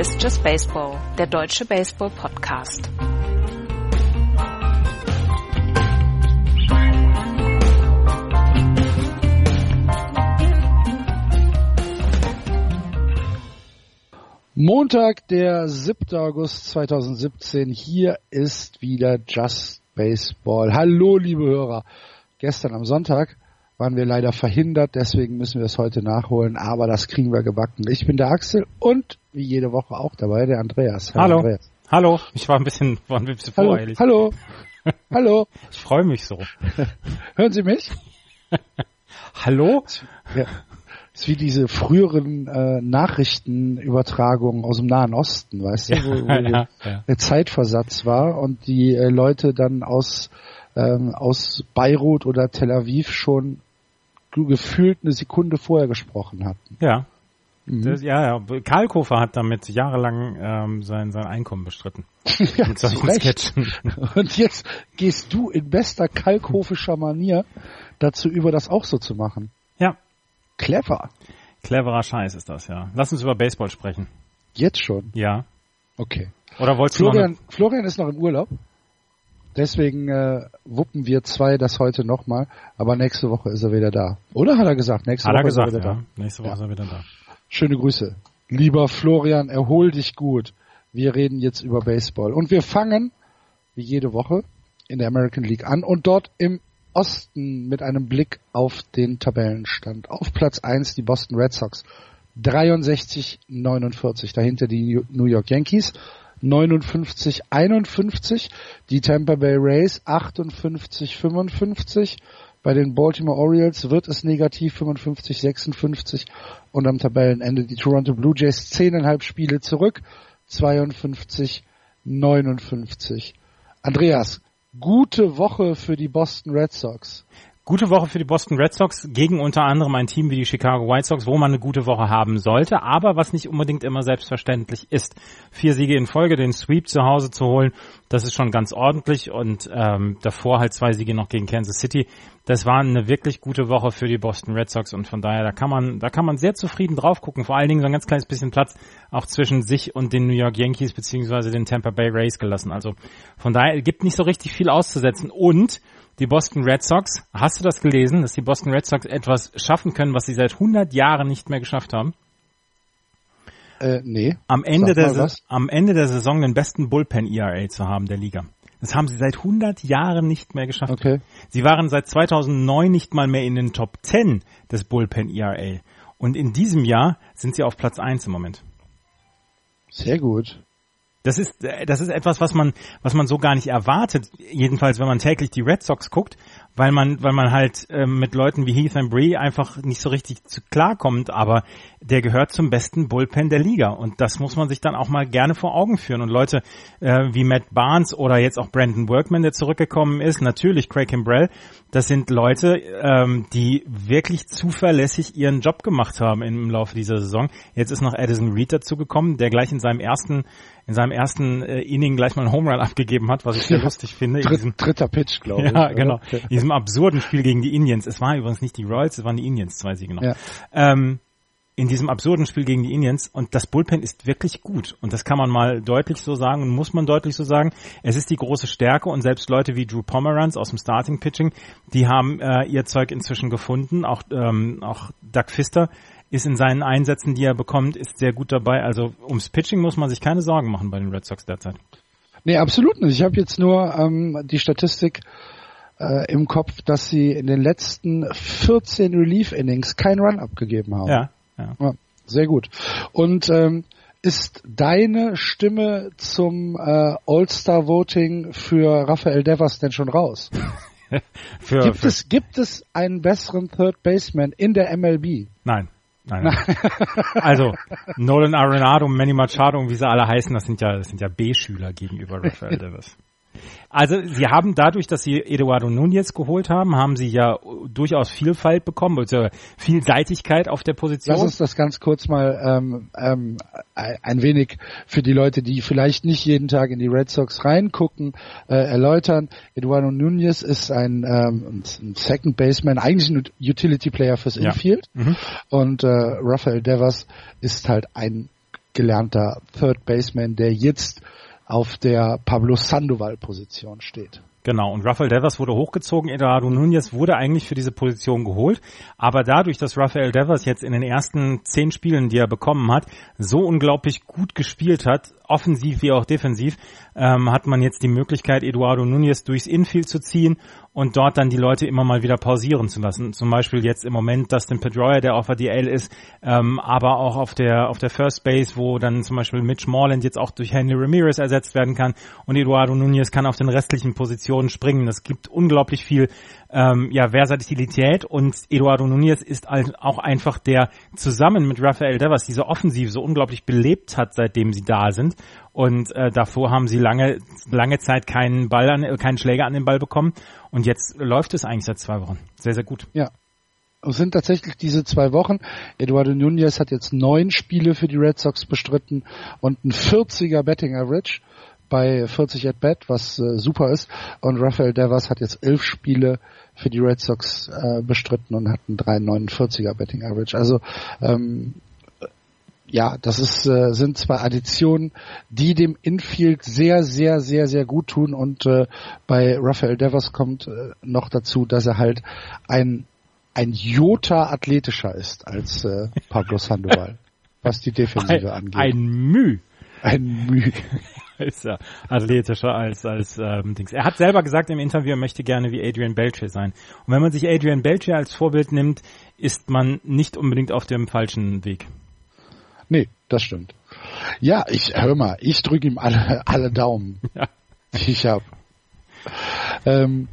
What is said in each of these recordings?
Ist Just Baseball, der deutsche Baseball-Podcast. Montag, der 7. August 2017. Hier ist wieder Just Baseball. Hallo, liebe Hörer. Gestern am Sonntag waren wir leider verhindert, deswegen müssen wir es heute nachholen, aber das kriegen wir gebacken. Ich bin der Axel und wie jede Woche auch dabei der Andreas. Hallo. Andreas. Hallo. Ich war ein bisschen, war ein bisschen Hallo. voreilig. Hallo. Hallo. Ich freue mich so. Hören Sie mich? Hallo? Ja. Das ist wie diese früheren äh, Nachrichtenübertragungen aus dem Nahen Osten, weißt du, wo, wo ja, ja. der Zeitversatz war und die äh, Leute dann aus, ähm, aus Beirut oder Tel Aviv schon ge- gefühlt eine Sekunde vorher gesprochen hatten. Ja. Mhm. Das, ja, ja. Kalkofer hat damit jahrelang ähm, sein, sein Einkommen bestritten. ja, Mit solchen. Sketchen. Und jetzt gehst du in bester kalkhofischer Manier dazu über, das auch so zu machen. Ja. Clever. Cleverer Scheiß ist das, ja. Lass uns über Baseball sprechen. Jetzt schon. Ja. Okay. Oder wolltest du noch Florian, Florian ist noch im Urlaub. Deswegen äh, wuppen wir zwei das heute nochmal. Aber nächste Woche ist er wieder da. Oder hat er gesagt? Nächste hat Woche er gesagt, ist er wieder ja. da. Nächste Woche Ja. ist er wieder da. Schöne Grüße. Lieber Florian, erhol dich gut. Wir reden jetzt über Baseball. Und wir fangen, wie jede Woche, in der American League an und dort im Osten mit einem Blick auf den Tabellenstand. Auf Platz 1 die Boston Red Sox. 63-49. Dahinter die New York Yankees. 59-51. Die Tampa Bay Rays 58-55. Bei den Baltimore Orioles wird es negativ 55-56 und am Tabellenende die Toronto Blue Jays 10,5 Spiele zurück 52-59. Andreas, gute Woche für die Boston Red Sox. Gute Woche für die Boston Red Sox gegen unter anderem ein Team wie die Chicago White Sox, wo man eine gute Woche haben sollte, aber was nicht unbedingt immer selbstverständlich ist. Vier Siege in Folge, den Sweep zu Hause zu holen, das ist schon ganz ordentlich und ähm, davor halt zwei Siege noch gegen Kansas City. Das war eine wirklich gute Woche für die Boston Red Sox und von daher, da kann man, da kann man sehr zufrieden drauf gucken. Vor allen Dingen so ein ganz kleines bisschen Platz auch zwischen sich und den New York Yankees beziehungsweise den Tampa Bay Rays gelassen. Also von daher gibt nicht so richtig viel auszusetzen und die Boston Red Sox, hast du das gelesen, dass die Boston Red Sox etwas schaffen können, was sie seit 100 Jahren nicht mehr geschafft haben? Äh, nee. Am Ende, der, am Ende der Saison den besten Bullpen-ERA zu haben der Liga. Das haben sie seit 100 Jahren nicht mehr geschafft. Okay. Sie waren seit 2009 nicht mal mehr in den Top 10 des Bullpen-ERA. Und in diesem Jahr sind sie auf Platz 1 im Moment. Sehr gut. Das ist, äh, das ist etwas, was man, was man so gar nicht erwartet. Jedenfalls, wenn man täglich die Red Sox guckt, weil man, weil man halt ähm, mit Leuten wie Heath and Bree einfach nicht so richtig zu klarkommt. Aber der gehört zum besten Bullpen der Liga und das muss man sich dann auch mal gerne vor Augen führen. Und Leute äh, wie Matt Barnes oder jetzt auch Brandon Workman, der zurückgekommen ist, natürlich Craig Kimbrell, das sind Leute, ähm, die wirklich zuverlässig ihren Job gemacht haben im Laufe dieser Saison. Jetzt ist noch Addison Reed dazugekommen, der gleich in seinem ersten in seinem ersten äh, Inning gleich mal einen Home Run abgegeben hat, was ich sehr Ja. lustig finde. In Dritt, dritter Pitch, glaube ich. ja, oder? genau. In diesem absurden Spiel gegen die Indians. Es waren übrigens nicht die Royals, es waren die Indians, zwei Siege noch. Ja. Ähm, in diesem absurden Spiel gegen die Indians und das Bullpen ist wirklich gut und das kann man mal deutlich so sagen und muss man deutlich so sagen. Es ist die große Stärke und selbst Leute wie Drew Pomeranz aus dem Starting Pitching, die haben äh, ihr Zeug inzwischen gefunden. Auch ähm, auch Doug Pfister ist in seinen Einsätzen, die er bekommt, ist sehr gut dabei. Also ums Pitching muss man sich keine Sorgen machen bei den Red Sox derzeit. Nee, absolut nicht. Ich habe jetzt nur ähm, die Statistik äh, im Kopf, dass sie in den letzten 14 Relief-Innings keinen Run abgegeben haben. Ja, ja. Ja, sehr gut. Und ähm, ist deine Stimme zum äh, All-Star-Voting für Rafael Devers denn schon raus? Für, Gibt für, es, gibt es einen besseren Third Baseman in der MLB? Nein. Nein. nein. also Nolan Arenado, Manny Machado und wie sie alle heißen, das sind ja, das sind ja B-Schüler gegenüber Rafael Devers. Also sie haben dadurch, dass sie Eduardo Nunez geholt haben, haben sie ja durchaus Vielfalt bekommen, also Vielseitigkeit auf der Position. Lass uns das ganz kurz mal ähm, ähm, ein wenig für die Leute, die vielleicht nicht jeden Tag in die Red Sox reingucken, äh, erläutern. Eduardo Nunez ist ein, ähm, ein Second Baseman, eigentlich ein Utility Player fürs Ja. Infield. Mhm. Und äh, Rafael Devers ist halt ein gelernter Third Baseman, der jetzt auf der Pablo Sandoval Position steht. Genau, und Rafael Devers wurde hochgezogen, Eduardo Nunez wurde eigentlich für diese Position geholt, aber dadurch, dass Rafael Devers jetzt in den ersten zehn Spielen, die er bekommen hat, so unglaublich gut gespielt hat, offensiv wie auch defensiv, ähm, hat man jetzt die Möglichkeit, Eduardo Nunez durchs Infield zu ziehen und dort dann die Leute immer mal wieder pausieren zu lassen. Zum Beispiel jetzt im Moment Dustin Pedroia, der auf der DL ist, ähm, aber auch auf der auf der First Base, wo dann zum Beispiel Mitch Morland jetzt auch durch Henry Ramirez ersetzt werden kann und Eduardo Nunez kann auf den restlichen Positionen springen. Das gibt unglaublich viel ähm, ja, Versatilität und Eduardo Nunez ist auch einfach der zusammen mit Rafael Devers diese Offensive so unglaublich belebt hat, seitdem sie da sind. Und äh, davor haben sie lange, lange Zeit keinen Ball an, keinen Schläger an den Ball bekommen. Und jetzt läuft es eigentlich seit zwei Wochen. Sehr, sehr gut. Ja. Es sind tatsächlich diese zwei Wochen. Eduardo Nunez hat jetzt neun Spiele für die Red Sox bestritten und ein 40er Betting Average bei 40 at bat, was äh, super ist. Und Rafael Devers hat jetzt elf Spiele für die Red Sox äh, bestritten und hat einen 3,49er Betting Average. Also ähm, ja, das ist, äh, sind zwei Additionen, die dem Infield sehr, sehr, sehr, sehr gut tun. Und äh, bei Rafael Devers kommt äh, noch dazu, dass er halt ein ein Jota athletischer ist als äh, Pablo Sandoval, was die Defensive ein, angeht. Ein Müh. Ein Müh. Ist er athletischer als als ähm, Dings. Er hat selber gesagt im Interview, er möchte gerne wie Adrian Belcher sein. Und wenn man sich Adrian Belcher als Vorbild nimmt, ist man nicht unbedingt auf dem falschen Weg. Nee, das stimmt. Ja, ich hör mal, ich drücke ihm alle, alle Daumen, ja. die ich habe. Ähm,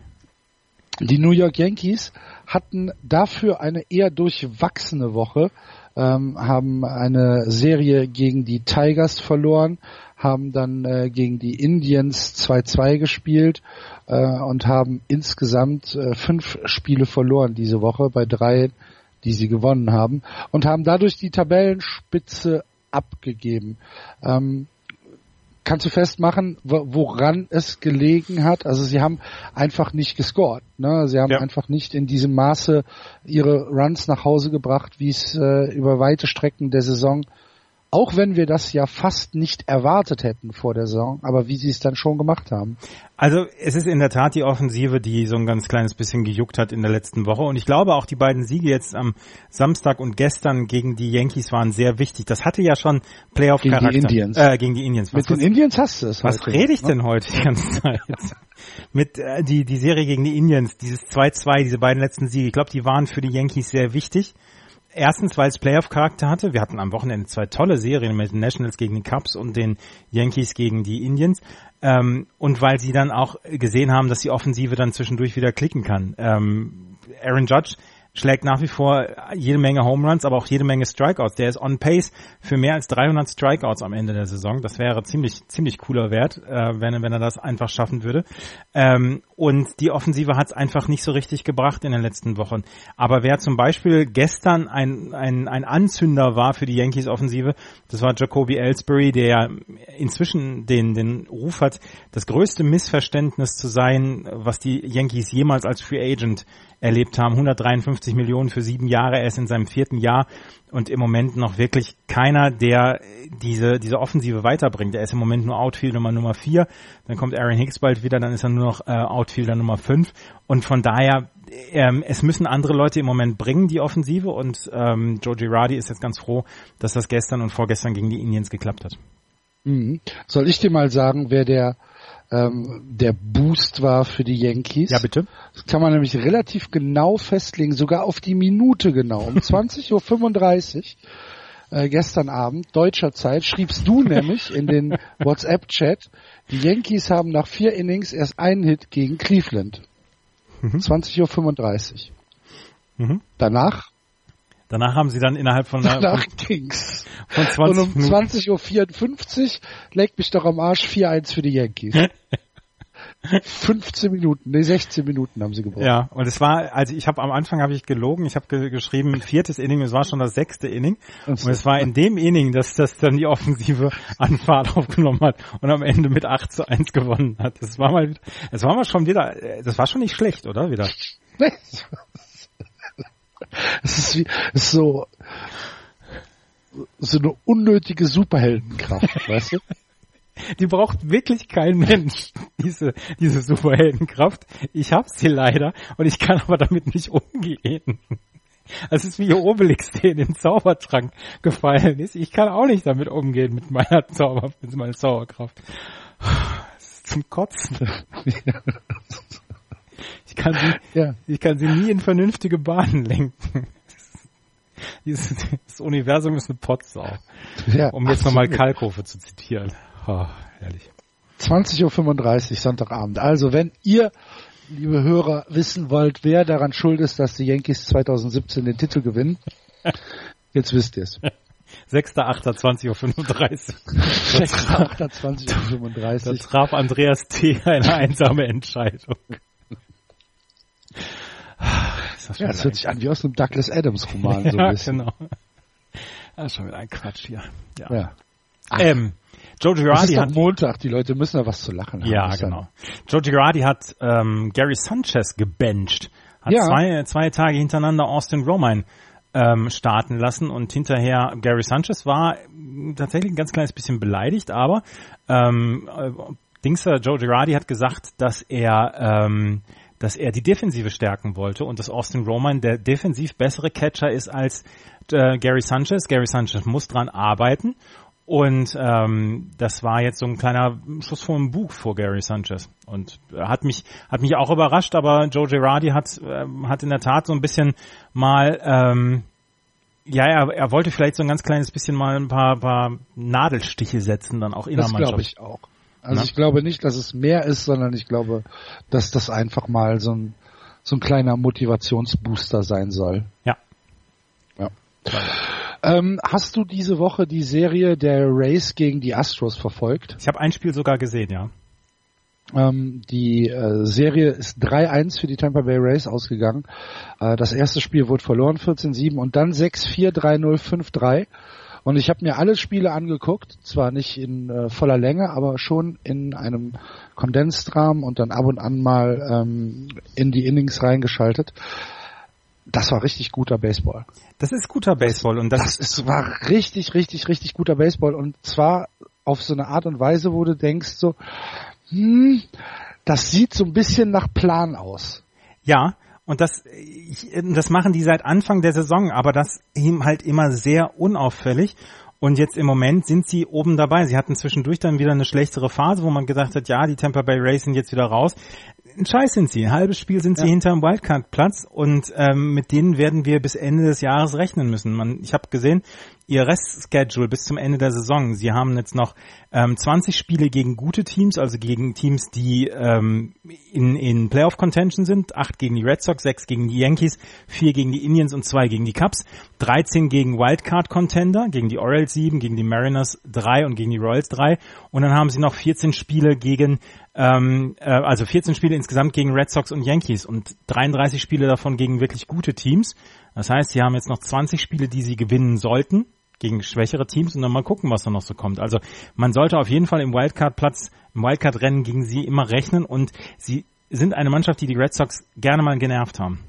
die New York Yankees hatten dafür eine eher durchwachsene Woche, ähm, haben eine Serie gegen die Tigers verloren, haben dann äh, gegen die Indians 2-2 gespielt äh, und haben insgesamt äh, fünf Spiele verloren diese Woche bei drei die sie gewonnen haben und haben dadurch die Tabellenspitze abgegeben. Ähm, kannst du festmachen, woran es gelegen hat? Also sie haben einfach nicht gescored. Ne? Sie haben ja. einfach nicht in diesem Maße ihre Runs nach Hause gebracht, wie es äh, über weite Strecken der Saison auch wenn wir das ja fast nicht erwartet hätten vor der Saison, aber wie sie es dann schon gemacht haben. Also es ist in der Tat die Offensive, die so ein ganz kleines bisschen gejuckt hat in der letzten Woche. Und ich glaube auch die beiden Siege jetzt am Samstag und gestern gegen die Yankees waren sehr wichtig. Das hatte ja schon Playoff-Charakter. Gegen die Indians. Äh, gegen die Indians. Was, Mit den Indians hast du es Was heute, rede ich ne? denn heute die ganze Zeit? Mit äh, die, die Serie gegen die Indians, dieses 2-2, diese beiden letzten Siege. Ich glaube, die waren für die Yankees sehr wichtig. Erstens, weil es Playoff-Charakter hatte. Wir hatten am Wochenende zwei tolle Serien mit den Nationals gegen die Cubs und den Yankees gegen die Indians. Ähm, und weil sie dann auch gesehen haben, dass die Offensive dann zwischendurch wieder klicken kann. Ähm, Aaron Judge schlägt nach wie vor jede Menge Home Runs, aber auch jede Menge Strikeouts. Der ist on pace für mehr als 300 Strikeouts am Ende der Saison. Das wäre ziemlich ziemlich cooler Wert, äh, wenn, wenn er das einfach schaffen würde. Ähm, und die Offensive hat es einfach nicht so richtig gebracht in den letzten Wochen. Aber wer zum Beispiel gestern ein, ein, ein Anzünder war für die Yankees Offensive, das war Jacoby Ellsbury, der inzwischen den, den Ruf hat, das größte Missverständnis zu sein, was die Yankees jemals als Free Agent erlebt haben. 153 Millionen für sieben Jahre. Er ist in seinem vierten Jahr und im Moment noch wirklich keiner, der diese, diese Offensive weiterbringt. Er ist im Moment nur Outfielder Nummer vier. Dann kommt Aaron Hicks bald wieder, dann ist er nur noch äh, Outfielder Nummer fünf. Und von daher, ähm, es müssen andere Leute im Moment bringen, die Offensive. Und ähm, Joe Girardi ist jetzt ganz froh, dass das gestern und vorgestern gegen die Indians geklappt hat. Mhm. Soll ich dir mal sagen, wer der ähm, der Boost war für die Yankees. Ja, bitte. Das kann man nämlich relativ genau festlegen, sogar auf die Minute genau. Um 20.35 Uhr äh, gestern Abend, deutscher Zeit, schriebst du nämlich in den WhatsApp-Chat, die Yankees haben nach vier Innings erst einen Hit gegen Cleveland. Mhm. 20.35 Uhr. Mhm. Danach Danach haben sie dann innerhalb von einer, Danach ging's. Von 20 Und um 20.54 Uhr legt mich doch am Arsch 4-1 für die Yankees. 15 Minuten, nee, 16 Minuten haben sie gebraucht. Ja, und es war, also ich habe am Anfang habe ich gelogen, ich habe ge geschrieben viertes Inning, es war schon das sechste Inning und es war in dem Inning, dass das dann die Offensive an Fahrt aufgenommen hat und am Ende mit 8 zu 1 gewonnen hat. Das war mal, es war mal schon wieder, das war schon nicht schlecht, oder? Wieder. es ist wie, es ist so, so eine unnötige Superheldenkraft, weißt du? Die braucht wirklich kein Mensch, diese, diese Superheldenkraft. Ich hab sie leider und ich kann aber damit nicht umgehen. Es ist wie Obelix, der in den Zaubertrank gefallen ist. Ich kann auch nicht damit umgehen mit meiner Zauber, mit meiner Zauberkraft. Das ist zum Kotzen. Ich kann sie, ja. ich kann sie nie in vernünftige Bahnen lenken. Dieses, das Universum ist eine Potsau. Ja, um jetzt nochmal Kalkofe zu zitieren. Oh, herrlich. 20.35 Uhr Sonntagabend. Also wenn ihr, liebe Hörer, wissen wollt, wer daran schuld ist, dass die Yankees 2017 den Titel gewinnen, jetzt wisst ihr es. 6.8.20.35 6.8.20.35 Da traf Andreas T. eine einsame Entscheidung. Das, ja, das hört sich an wie aus einem Douglas Adams Roman. So ja, ein bisschen. genau. Das ist schon wieder ein Quatsch hier. Ja. ja. Ähm, Joe Girardi hat Montag, die Leute müssen da was zu lachen haben. Ja, genau. Joe Girardi hat ähm, Gary Sanchez gebencht, hat Ja. zwei, zwei Tage hintereinander Austin Romine ähm, starten lassen und hinterher Gary Sanchez war tatsächlich ein ganz kleines bisschen beleidigt, aber ähm, äh, Dingser Joe Girardi hat gesagt, dass er ähm, dass er die Defensive stärken wollte und dass Austin Roman der defensiv bessere Catcher ist als äh, Gary Sanchez. Gary Sanchez muss dran arbeiten und ähm, das war jetzt so ein kleiner Schuss vor dem Bug vor Gary Sanchez. Und äh, hat mich hat mich auch überrascht, aber Joe Girardi hat ähm, hat in der Tat so ein bisschen mal ähm, ja, er, er wollte vielleicht so ein ganz kleines bisschen mal ein paar, paar Nadelstiche setzen, dann auch Das glaube ich auch. Also Na? ich glaube nicht, dass es mehr ist, sondern ich glaube, dass das einfach mal so ein, so ein kleiner Motivationsbooster sein soll. Ja. Ja. Ähm, hast du diese Woche die Serie der Race gegen die Astros verfolgt? Ich habe ein Spiel sogar gesehen, ja. Ähm, die äh, Serie ist 3-1 für die Tampa Bay Rays ausgegangen. Äh, das erste Spiel wurde verloren, 14-7 und dann 6-4, 3-0, 5-3. Und ich habe mir alle Spiele angeguckt, zwar nicht in äh, voller Länge, aber schon in einem Kondensrahmen und dann ab und an mal ähm, in die Innings reingeschaltet. Das war richtig guter Baseball. Das ist guter Baseball und das, Das ist, war richtig, richtig, richtig guter Baseball und zwar auf so eine Art und Weise, wo du denkst so, hm, das sieht so ein bisschen nach Plan aus. Ja, und das, ich, das machen die seit Anfang der Saison, aber das ihm halt immer sehr unauffällig. Und jetzt im Moment sind sie oben dabei. Sie hatten zwischendurch dann wieder eine schlechtere Phase, wo man gedacht hat, ja, die Tampa Bay Rays sind jetzt wieder raus. Ein Scheiß sind sie. Ein halbes Spiel sind sie Ja. hinterm Wildcard-Platz und ähm, mit denen werden wir bis Ende des Jahres rechnen müssen. Man, ich habe gesehen, ihr Restschedule bis zum Ende der Saison. Sie haben jetzt noch ähm, 20 Spiele gegen gute Teams, also gegen Teams, die ähm, in, in Playoff-Contention sind. Acht gegen die Red Sox, sechs gegen die Yankees, vier gegen die Indians und zwei gegen die Cubs. 13 gegen Wildcard-Contender, gegen die Orioles sieben, gegen die Mariners drei und gegen die Royals drei. Und dann haben sie noch 14 Spiele gegen ähm, äh, also 14 Spiele insgesamt gegen Red Sox und Yankees und 33 Spiele davon gegen wirklich gute Teams. Das heißt, sie haben jetzt noch 20 Spiele, die sie gewinnen sollten gegen schwächere Teams und dann mal gucken, was da noch so kommt. Also man sollte auf jeden Fall im Wildcard-Platz, im Wildcard-Rennen gegen sie immer rechnen und sie sind eine Mannschaft, die die Red Sox gerne mal genervt haben.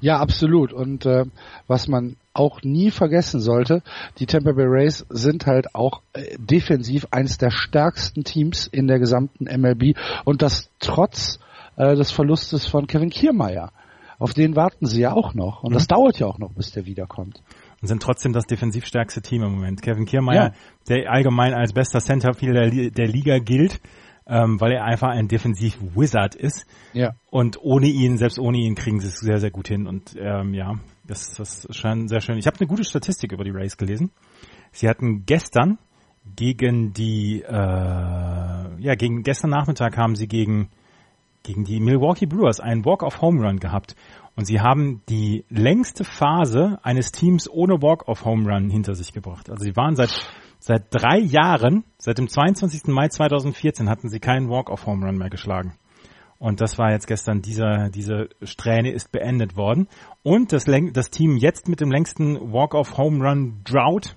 Ja, absolut. Und äh, was man auch nie vergessen sollte, die Tampa Bay Rays sind halt auch äh, defensiv eines der stärksten Teams in der gesamten MLB und das trotz äh, des Verlustes von Kevin Kiermaier. Auf den warten sie ja auch noch und das dauert ja auch noch, bis der wiederkommt. Und sind trotzdem das defensiv stärkste Team im Moment. Kevin Kiermaier, Ja. der allgemein als bester Centerfielder der, der Liga gilt, ähm, weil er einfach ein Defensiv-Wizard ist. Ja. Und ohne ihn, selbst ohne ihn, kriegen sie es sehr, sehr gut hin. Und ähm, ja, das, das schon sehr schön. Ich habe eine gute Statistik über die Rays gelesen. Sie hatten gestern gegen die, äh, ja, gegen gestern Nachmittag haben sie gegen gegen die Milwaukee Brewers einen Walk-off-Home Run gehabt. Und sie haben die längste Phase eines Teams ohne Walk-off-Home Run hinter sich gebracht. Also sie waren seit, seit drei Jahren, seit dem 22. Mai 2014 hatten sie keinen Walk-off-Home Run mehr geschlagen. Und das war jetzt gestern, dieser, diese Strähne ist beendet worden. Und das, Läng- das Team jetzt mit dem längsten Walk-off-Home Run Drought,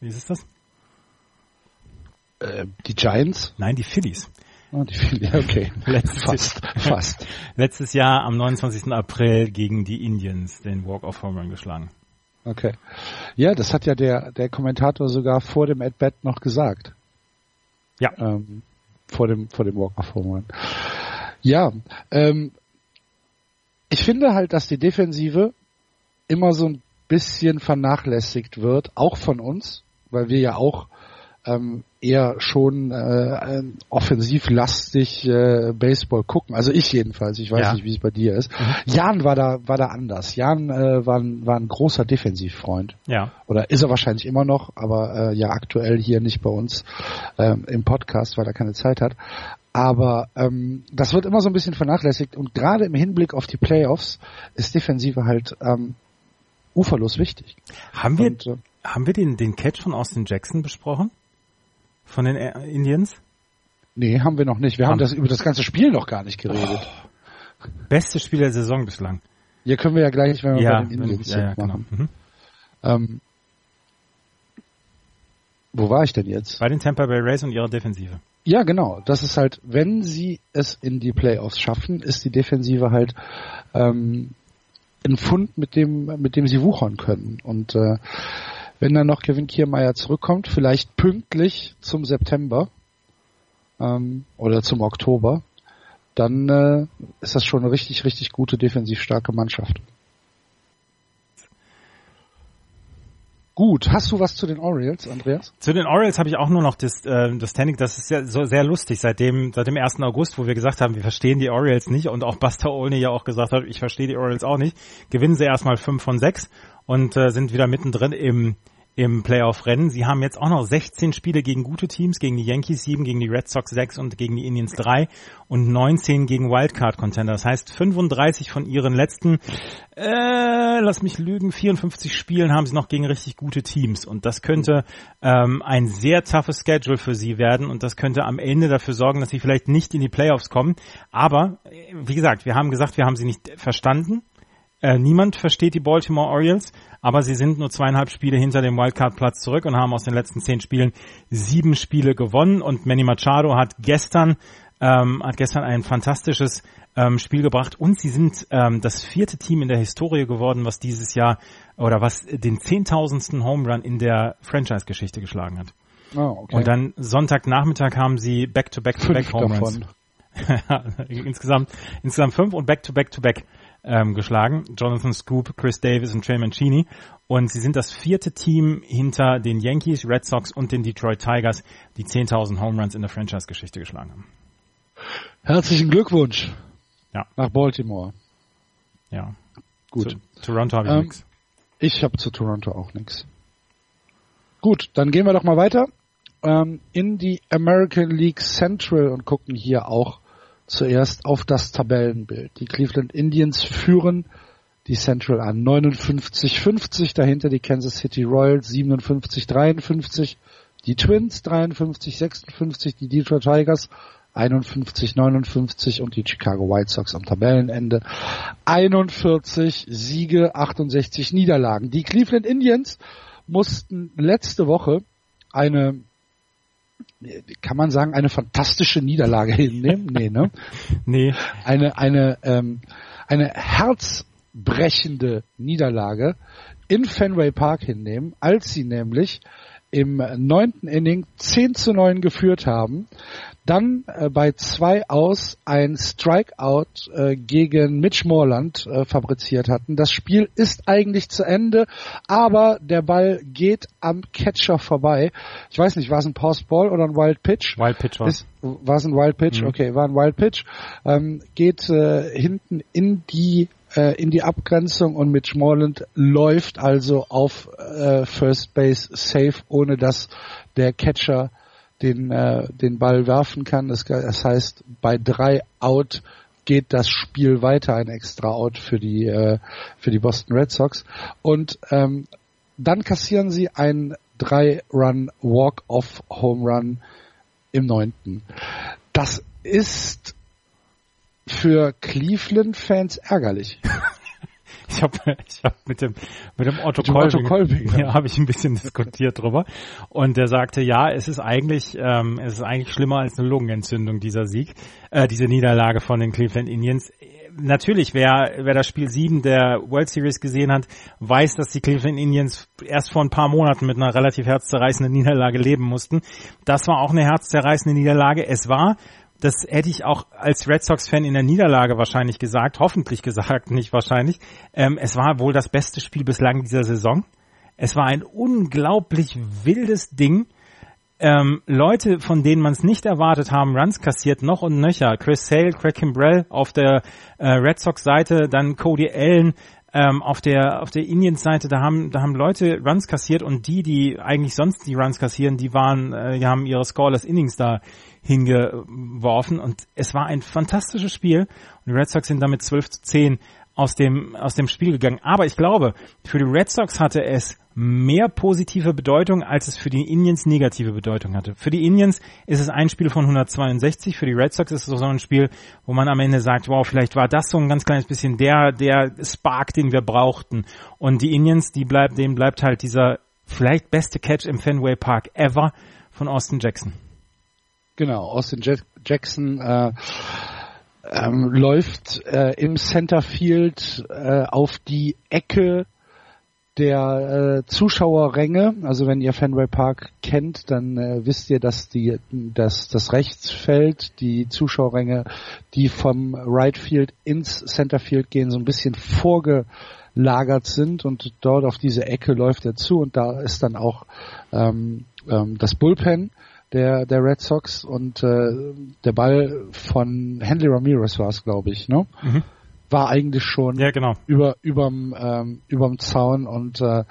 wie ist das? Äh, die Giants? Nein, die Phillies. Oh, die ja, okay. Letztes, Fast, fast. letztes Jahr am 29. April gegen die Indians den Walk-off Home Run geschlagen. Okay. Ja, das hat ja der, der Kommentator sogar vor dem At-Bat noch gesagt. Ja. Ähm, vor dem, vor dem Walk-Off-Home Ja, ähm, ich finde halt, dass die Defensive immer so ein bisschen vernachlässigt wird, auch von uns, weil wir ja auch ähm, eher schon äh, ähm, offensivlastig äh, Baseball gucken. Also ich jedenfalls. Ich weiß Ja. nicht, wie es bei dir ist. Mhm. Jan war da war da anders. Jan äh, war, ein, war ein großer Defensivfreund. Ja. Oder ist er wahrscheinlich immer noch, aber äh, ja aktuell hier nicht bei uns ähm, im Podcast, weil er keine Zeit hat. Aber ähm, das wird immer so ein bisschen vernachlässigt und gerade im Hinblick auf die Playoffs ist Defensive halt ähm, uferlos wichtig. Haben wir, Und, äh, haben wir den, den Catch von Austin Jackson besprochen? Von den äh, Indians? nee, haben wir noch nicht. Wir haben Haben- das über das ganze Spiel noch gar nicht geredet. Beste Spiel der Saison bislang. Hier können wir ja gleich, wenn wir ja, bei den Indians ja, ja, sind, genau. machen. Mhm. Ähm, wo war ich denn jetzt? Bei den Tampa Bay Rays und ihrer Defensive. Ja, genau. Das ist halt, wenn sie es in die Playoffs schaffen, ist die Defensive halt ähm, ein Fund, mit dem, mit dem sie wuchern können. Und äh, wenn dann noch Kevin Kiermeier zurückkommt, vielleicht pünktlich zum September ähm, oder zum Oktober, dann äh, ist das schon eine richtig, richtig gute defensiv starke Mannschaft. Gut, hast du was zu den Orioles, Andreas? Zu den Orioles habe ich auch nur noch das, äh, das Standing, das ist ja so sehr lustig, seit dem, seit dem 1. August, wo wir gesagt haben, wir verstehen die Orioles nicht und auch Buster Olney ja auch gesagt hat, ich verstehe die Orioles auch nicht, gewinnen sie erstmal 5 von 6 und äh, sind wieder mittendrin im, im Playoff-Rennen. Sie haben jetzt auch noch 16 Spiele gegen gute Teams, gegen die Yankees 7, gegen die Red Sox 6 und gegen die Indians 3 und 19 gegen Wildcard-Contender. Das heißt, 35 von ihren letzten, äh, lass mich lügen, 54 Spielen haben sie noch gegen richtig gute Teams. Und das könnte ähm, ein sehr toughes Schedule für sie werden und das könnte am Ende dafür sorgen, dass sie vielleicht nicht in die Playoffs kommen. Aber, äh, wie gesagt, wir haben gesagt, wir haben sie nicht verstanden. Äh, niemand versteht die Baltimore Orioles, aber sie sind nur zweieinhalb Spiele hinter dem Wildcard-Platz zurück und haben aus den letzten zehn Spielen sieben Spiele gewonnen. Und Manny Machado hat gestern ähm, hat gestern ein fantastisches ähm, Spiel gebracht und sie sind ähm, das vierte Team in der Historie geworden, was dieses Jahr oder was den zehntausendsten Home Run in der Franchise-Geschichte geschlagen hat. Oh, okay. Und dann Sonntagnachmittag haben sie Back-to-Back-to-Back Fünf Home Runs. insgesamt, insgesamt fünf und Back-to-Back-to-Back ähm, geschlagen. Jonathan Scoop, Chris Davis und Trey Mancini. Und sie sind das vierte Team hinter den Yankees, Red Sox und den Detroit Tigers, die 10.000 Home Runs in der Franchise-Geschichte geschlagen haben. Herzlichen Glückwunsch. Ja. Nach Baltimore. Ja. Gut. Zu Toronto habe ich Ähm, nix. Ich habe zu Toronto auch nichts. Gut, dann gehen wir doch mal weiter ähm, in die American League Central und gucken hier auch zuerst auf das Tabellenbild. Die Cleveland Indians führen die Central an 59-50, dahinter die Kansas City Royals 57-53, die Twins 53-56, die Detroit Tigers 51-59 und die Chicago White Sox am Tabellenende 41 Siege, 68 Niederlagen. Die Cleveland Indians mussten letzte Woche eine kann man sagen, eine fantastische Niederlage hinnehmen? Nee, ne? Nee, Eine, eine, ähm, eine herzbrechende Niederlage in Fenway Park hinnehmen, als sie nämlich im neunten Inning 10 zu 9 geführt haben, dann äh, bei zwei aus ein Strikeout äh, gegen Mitch Moreland äh, fabriziert hatten. Das Spiel ist eigentlich zu Ende, aber der Ball geht am Catcher vorbei. Ich weiß nicht, war es ein Paused Ball oder ein Wild Pitch? Wild Pitch war. Ist, war es ein Wild Pitch? Mhm. Okay, war ein Wild Pitch. Ähm, geht äh, hinten in die in die Abgrenzung und Mitch Moreland läuft also auf äh, First Base safe, ohne dass der Catcher den äh, den Ball werfen kann. Das, das heißt, bei drei Out geht das Spiel weiter, ein extra Out für die äh, für die Boston Red Sox und ähm, dann kassieren sie ein drei Run Walk Off Home Run im neunten. Das ist für Cleveland-Fans ärgerlich. Ich habe ich hab mit dem mit dem Otto mit Kolbing, Otto Kolbing ja, habe ich ein bisschen diskutiert drüber und der sagte, ja, es ist eigentlich ähm, es ist eigentlich schlimmer als eine Lungenentzündung dieser Sieg, äh, diese Niederlage von den Cleveland Indians. Natürlich, wer wer das Spiel 7 der World Series gesehen hat, weiß, dass die Cleveland Indians erst vor ein paar Monaten mit einer relativ herzzerreißenden Niederlage leben mussten. Das war auch eine herzzerreißende Niederlage. Es war das hätte ich auch als Red Sox-Fan in der Niederlage wahrscheinlich gesagt, hoffentlich gesagt, nicht wahrscheinlich. Ähm, es war wohl das beste Spiel bislang dieser Saison. Es war ein unglaublich wildes Ding. Ähm, Leute, von denen man es nicht erwartet haben, Runs kassiert noch und nöcher. Chris Sale, Craig Kimbrell auf der äh, Red Sox-Seite, dann Cody Allen, ähm, auf der auf der Indians-Seite, da haben da haben Leute Runs kassiert und die, die eigentlich sonst die Runs kassieren, die waren, äh, die haben ihre Scoreless Innings da hingeworfen und es war ein fantastisches Spiel und die Red Sox sind damit 12 zu 10 aus dem, aus dem Spiel gegangen. Aber ich glaube, für die Red Sox hatte es mehr positive Bedeutung, als es für die Indians negative Bedeutung hatte. Für die Indians ist es ein Spiel von 162, für die Red Sox ist es so ein Spiel, wo man am Ende sagt, wow, vielleicht war das so ein ganz kleines bisschen der, der Spark, den wir brauchten. Und die Indians, die bleibt, dem bleibt halt dieser vielleicht beste Catch im Fenway Park ever von Austin Jackson. Genau, Austin Jackson äh, ähm, läuft äh, im Centerfield äh, auf die Ecke der äh, Zuschauerränge. Also wenn ihr Fenway Park kennt, dann äh, wisst ihr, dass die, dass das Rechtsfeld, die Zuschauerränge, die vom Right Field ins Centerfield gehen, so ein bisschen vorgelagert sind. Und dort auf diese Ecke läuft er zu. Und da ist dann auch ähm, ähm, das Bullpen der, der Red Sox und äh, der Ball von Henry Ramirez war es, glaube ich, ne? Mhm. War eigentlich schon ja, genau. über überm, ähm, überm Zaun und äh,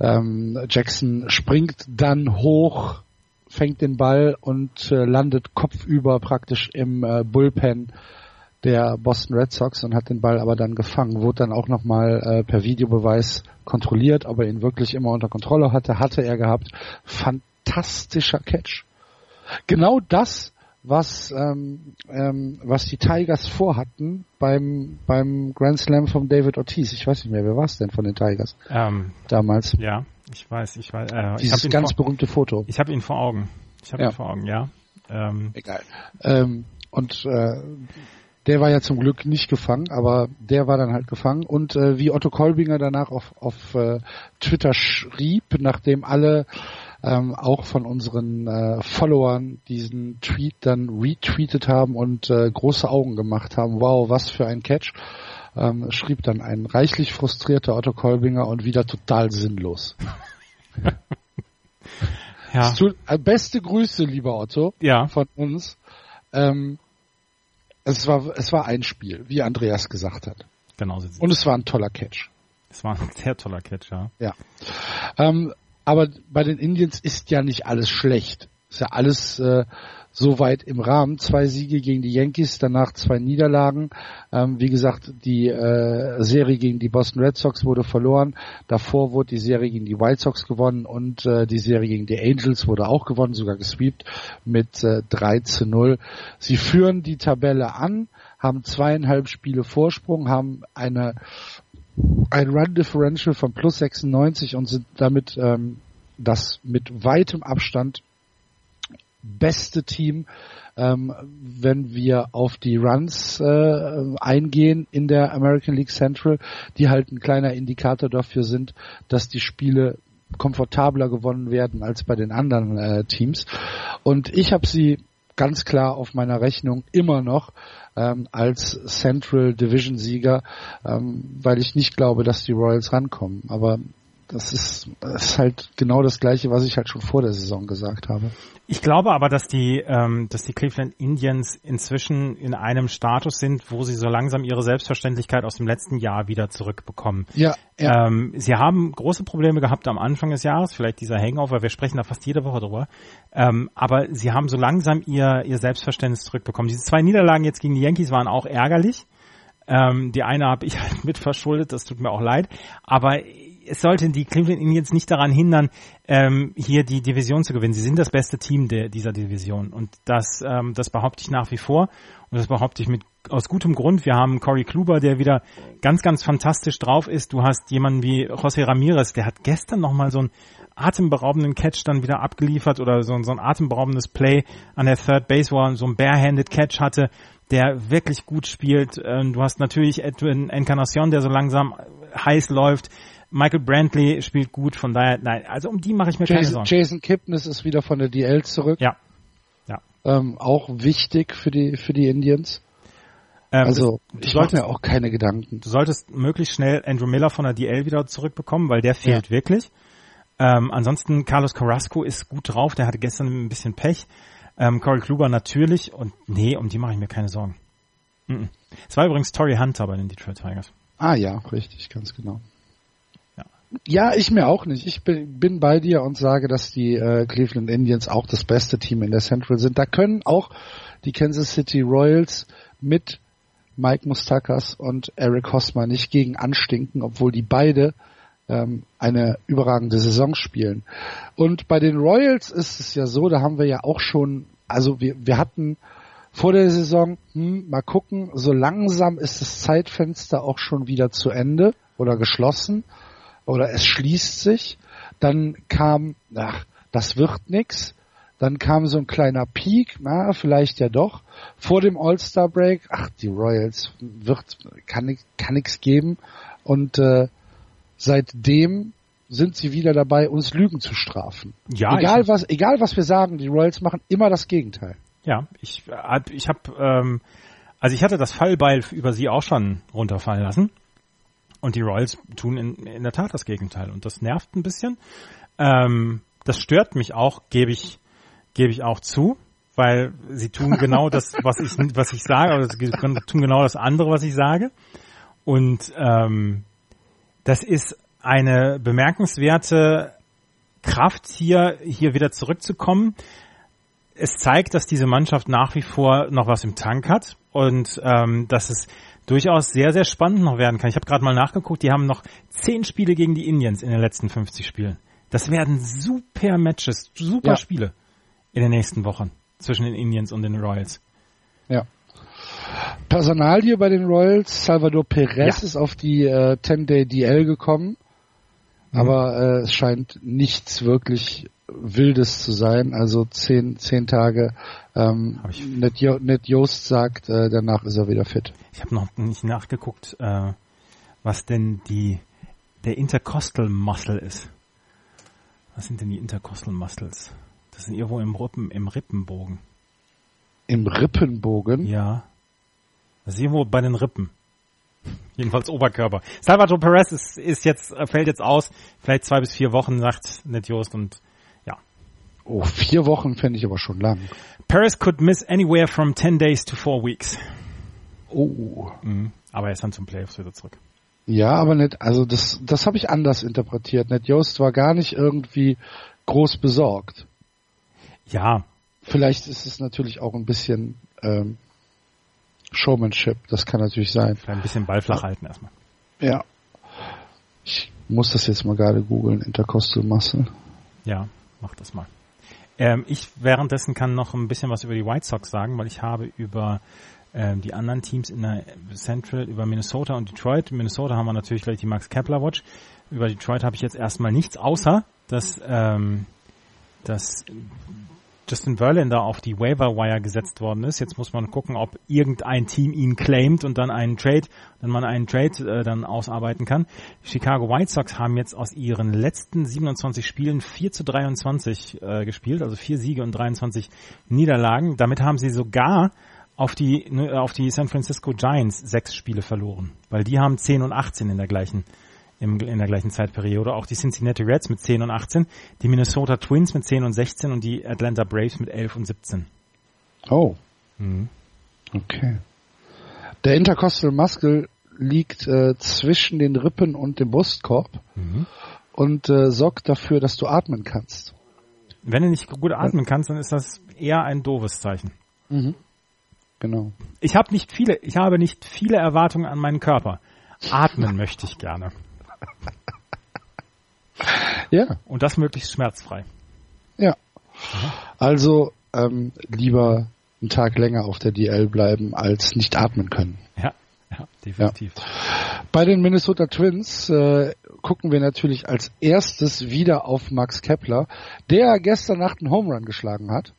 ähm, Jackson springt dann hoch, fängt den Ball und äh, landet kopfüber praktisch im äh, Bullpen der Boston Red Sox und hat den Ball aber dann gefangen. Wurde dann auch nochmal äh, per Videobeweis kontrolliert, ob er ihn wirklich immer unter Kontrolle hatte. Hatte er gehabt. Fand fantastischer Catch. Genau das, was ähm, ähm, was die Tigers vorhatten beim beim Grand Slam von David Ortiz. Ich weiß nicht mehr, wer war es denn von den Tigers ähm, damals? Ja, ich weiß, ich weiß. Äh, Dieses ich ganz vor, berühmte Foto. Ich habe ihn vor Augen. Ich habe ja. ihn vor Augen, ja. Ähm, Egal. Ähm, und äh, der war ja zum Glück nicht gefangen, aber der war dann halt gefangen. Und äh, wie Otto Kolbinger danach auf, auf äh, Twitter schrieb, nachdem alle ähm, auch von unseren äh, Followern diesen Tweet dann retweetet haben und äh, große Augen gemacht haben. Wow, was für ein Catch. Ähm, schrieb dann ein reichlich frustrierter Otto Kolbinger und wieder total sinnlos. ja. Tut, äh, beste Grüße, lieber Otto, ja. von uns. Ähm, es war, es war ein Spiel, wie Andreas gesagt hat. Genau. Und es war ein toller Catch. Es war ein sehr toller Catch, ja. Ja. Ähm, aber bei den Indians ist ja nicht alles schlecht. Ist ja alles äh, soweit im Rahmen. Zwei Siege gegen die Yankees, danach zwei Niederlagen. Ähm, wie gesagt, die äh, Serie gegen die Boston Red Sox wurde verloren. Davor wurde die Serie gegen die White Sox gewonnen und äh, die Serie gegen die Angels wurde auch gewonnen, sogar gesweept mit äh, 3 zu 0. Sie führen die Tabelle an, haben zweieinhalb Spiele Vorsprung, haben eine ein Run Differential von plus 96 und sind damit ähm, das mit weitem Abstand beste Team, ähm, wenn wir auf die Runs äh, eingehen in der American League Central, die halt ein kleiner Indikator dafür sind, dass die Spiele komfortabler gewonnen werden als bei den anderen äh, Teams. Und ich habe sie ganz klar auf meiner Rechnung immer noch ähm, als Central Division Sieger, ähm, weil ich nicht glaube, dass die Royals rankommen. Aber das ist, das ist halt genau das Gleiche, was ich halt schon vor der Saison gesagt habe. Ich glaube aber, dass die, ähm, dass die Cleveland Indians inzwischen in einem Status sind, wo sie so langsam ihre Selbstverständlichkeit aus dem letzten Jahr wieder zurückbekommen. Ja. ja. Ähm, sie haben große Probleme gehabt am Anfang des Jahres, vielleicht dieser Hangover, wir sprechen da fast jede Woche drüber. Ähm, aber sie haben so langsam ihr, ihr Selbstverständnis zurückbekommen. Diese zwei Niederlagen jetzt gegen die Yankees waren auch ärgerlich. Ähm, die eine habe ich halt mit verschuldet, das tut mir auch leid. Aber es sollte die Cleveland Indians nicht daran hindern, ähm, hier die Division zu gewinnen. Sie sind das beste Team der, dieser Division und das, ähm, das behaupte ich nach wie vor und das behaupte ich mit aus gutem Grund. Wir haben Corey Kluber, der wieder ganz, ganz fantastisch drauf ist. Du hast jemanden wie José Ramirez, der hat gestern nochmal so einen atemberaubenden Catch dann wieder abgeliefert oder so, so ein atemberaubendes Play an der Third Base, wo er so ein Barehanded Catch hatte der wirklich gut spielt. Ähm, du hast natürlich Edwin Encarnacion, der so langsam heiß läuft. Michael Brantley spielt gut, von daher, nein, also um die mache ich mir Jason, keine Sorgen. Jason Kipnis ist wieder von der DL zurück. Ja. Ja. Ähm, auch wichtig für die, für die Indians. Ähm, also, ich mache mir auch keine Gedanken. Du solltest möglichst schnell Andrew Miller von der DL wieder zurückbekommen, weil der fehlt ja. wirklich. Ähm, ansonsten Carlos Carrasco ist gut drauf, der hatte gestern ein bisschen Pech. Ähm, Corey Kluber natürlich und nee, um die mache ich mir keine Sorgen. Es war übrigens Tory Hunter bei den Detroit Tigers. Ah ja, richtig, ganz genau. Ja, ich mir auch nicht. Ich bin bei dir und sage, dass die äh, Cleveland Indians auch das beste Team in der Central sind. Da können auch die Kansas City Royals mit Mike Mustakas und Eric Hosmer nicht gegen anstinken, obwohl die beide ähm, eine überragende Saison spielen. Und bei den Royals ist es ja so, da haben wir ja auch schon, also wir, wir hatten vor der Saison, hm, mal gucken, so langsam ist das Zeitfenster auch schon wieder zu Ende oder geschlossen oder es schließt sich. Dann kam, ach, das wird nix. Dann kam so ein kleiner Peak, na, vielleicht ja doch. Vor dem All-Star Break, ach, die Royals wird, kann, kann nix geben. Und äh, seitdem sind sie wieder dabei, uns Lügen zu strafen. Ja, egal was, egal was wir sagen, die Royals machen immer das Gegenteil. Ja, ich, ich habe, ähm, also ich hatte das Fallbeil über sie auch schon runterfallen lassen. Und die Royals tun in, in der Tat das Gegenteil. Und das nervt ein bisschen. Ähm, das stört mich auch, gebe ich, gebe ich auch zu, weil sie tun genau das, was ich, was ich sage, oder sie tun genau das andere, was ich sage. Und ähm, das ist eine bemerkenswerte Kraft hier, hier wieder zurückzukommen. Es zeigt, dass diese Mannschaft nach wie vor noch was im Tank hat und ähm, dass es durchaus sehr, sehr spannend noch werden kann. Ich habe gerade mal nachgeguckt, die haben noch zehn Spiele gegen die Indians in den letzten 50 Spielen. Das werden super Matches, super ja. Spiele in den nächsten Wochen zwischen den Indians und den Royals. Ja. Personalie bei den Royals, Salvador Perez ja. ist auf die äh, 10-Day DL gekommen, mhm. aber äh, es scheint nichts wirklich Wildes zu sein, also zehn, zehn Tage. Ähm, Ned, jo Ned Joost sagt, äh, danach ist er wieder fit. Ich habe noch nicht nachgeguckt, äh, was denn die der Intercostal Muscle ist. Was sind denn die Intercostal Muscles? Das sind irgendwo im Rippen, im Rippenbogen. Im Rippenbogen? Ja. Das ist irgendwo bei den Rippen. Jedenfalls Oberkörper. Salvatore Perez ist, ist jetzt, fällt jetzt aus. Vielleicht zwei bis vier Wochen, sagt Ned Jost und. Oh, vier Wochen fände ich aber schon lang. Perez could miss anywhere from 10 days to four weeks. Oh. Mhm. Aber er ist dann zum Playoffs wieder zurück. Ja, aber nicht, also das, das habe ich anders interpretiert. Ned Jost war gar nicht irgendwie groß besorgt. Ja. Vielleicht ist es natürlich auch ein bisschen ähm, Showmanship, das kann natürlich sein. Ein bisschen Ball flach halten erstmal. Ja. Ich muss das jetzt mal gerade googeln, Intercostal Muscle. Ja, mach das mal. Ähm, ich währenddessen kann noch ein bisschen was über die White Sox sagen, weil ich habe über ähm, die anderen Teams in der Central, über Minnesota und Detroit. In Minnesota haben wir natürlich gleich die Max Kepler Watch. Über Detroit habe ich jetzt erstmal nichts, außer dass, ähm, dass Justin Verlander auf die Waiver Wire gesetzt worden ist. Jetzt muss man gucken, ob irgendein Team ihn claimt und dann einen Trade, dann man einen Trade äh, dann ausarbeiten kann. Chicago White Sox haben jetzt aus ihren letzten 27 Spielen 4 zu 23 äh, gespielt, also vier Siege und 23 Niederlagen. Damit haben sie sogar auf die auf die San Francisco Giants sechs Spiele verloren, weil die haben 10 und 18 in der gleichen im, in der gleichen Zeitperiode. Auch die Cincinnati Reds mit 10 und 18, die Minnesota Twins mit 10 und 16 und die Atlanta Braves mit 11 und 17. Oh. Mhm. Okay. Der Intercostal Muscle liegt äh, zwischen den Rippen und dem Brustkorb mhm. und äh, sorgt dafür, dass du atmen kannst. Wenn du nicht gut atmen kannst, dann ist das eher ein doofes Zeichen. Mhm. Genau. Ich habe nicht viele, ich habe nicht viele Erwartungen an meinen Körper. Atmen möchte ich gerne. Ja. Und das möglichst schmerzfrei. Ja. Also ähm, lieber einen Tag länger auf der DL bleiben, als nicht atmen können. Ja, ja, definitiv. Ja. Bei den Minnesota Twins äh, gucken wir natürlich als erstes wieder auf Max Kepler, der gestern Nacht einen Home Run geschlagen hat.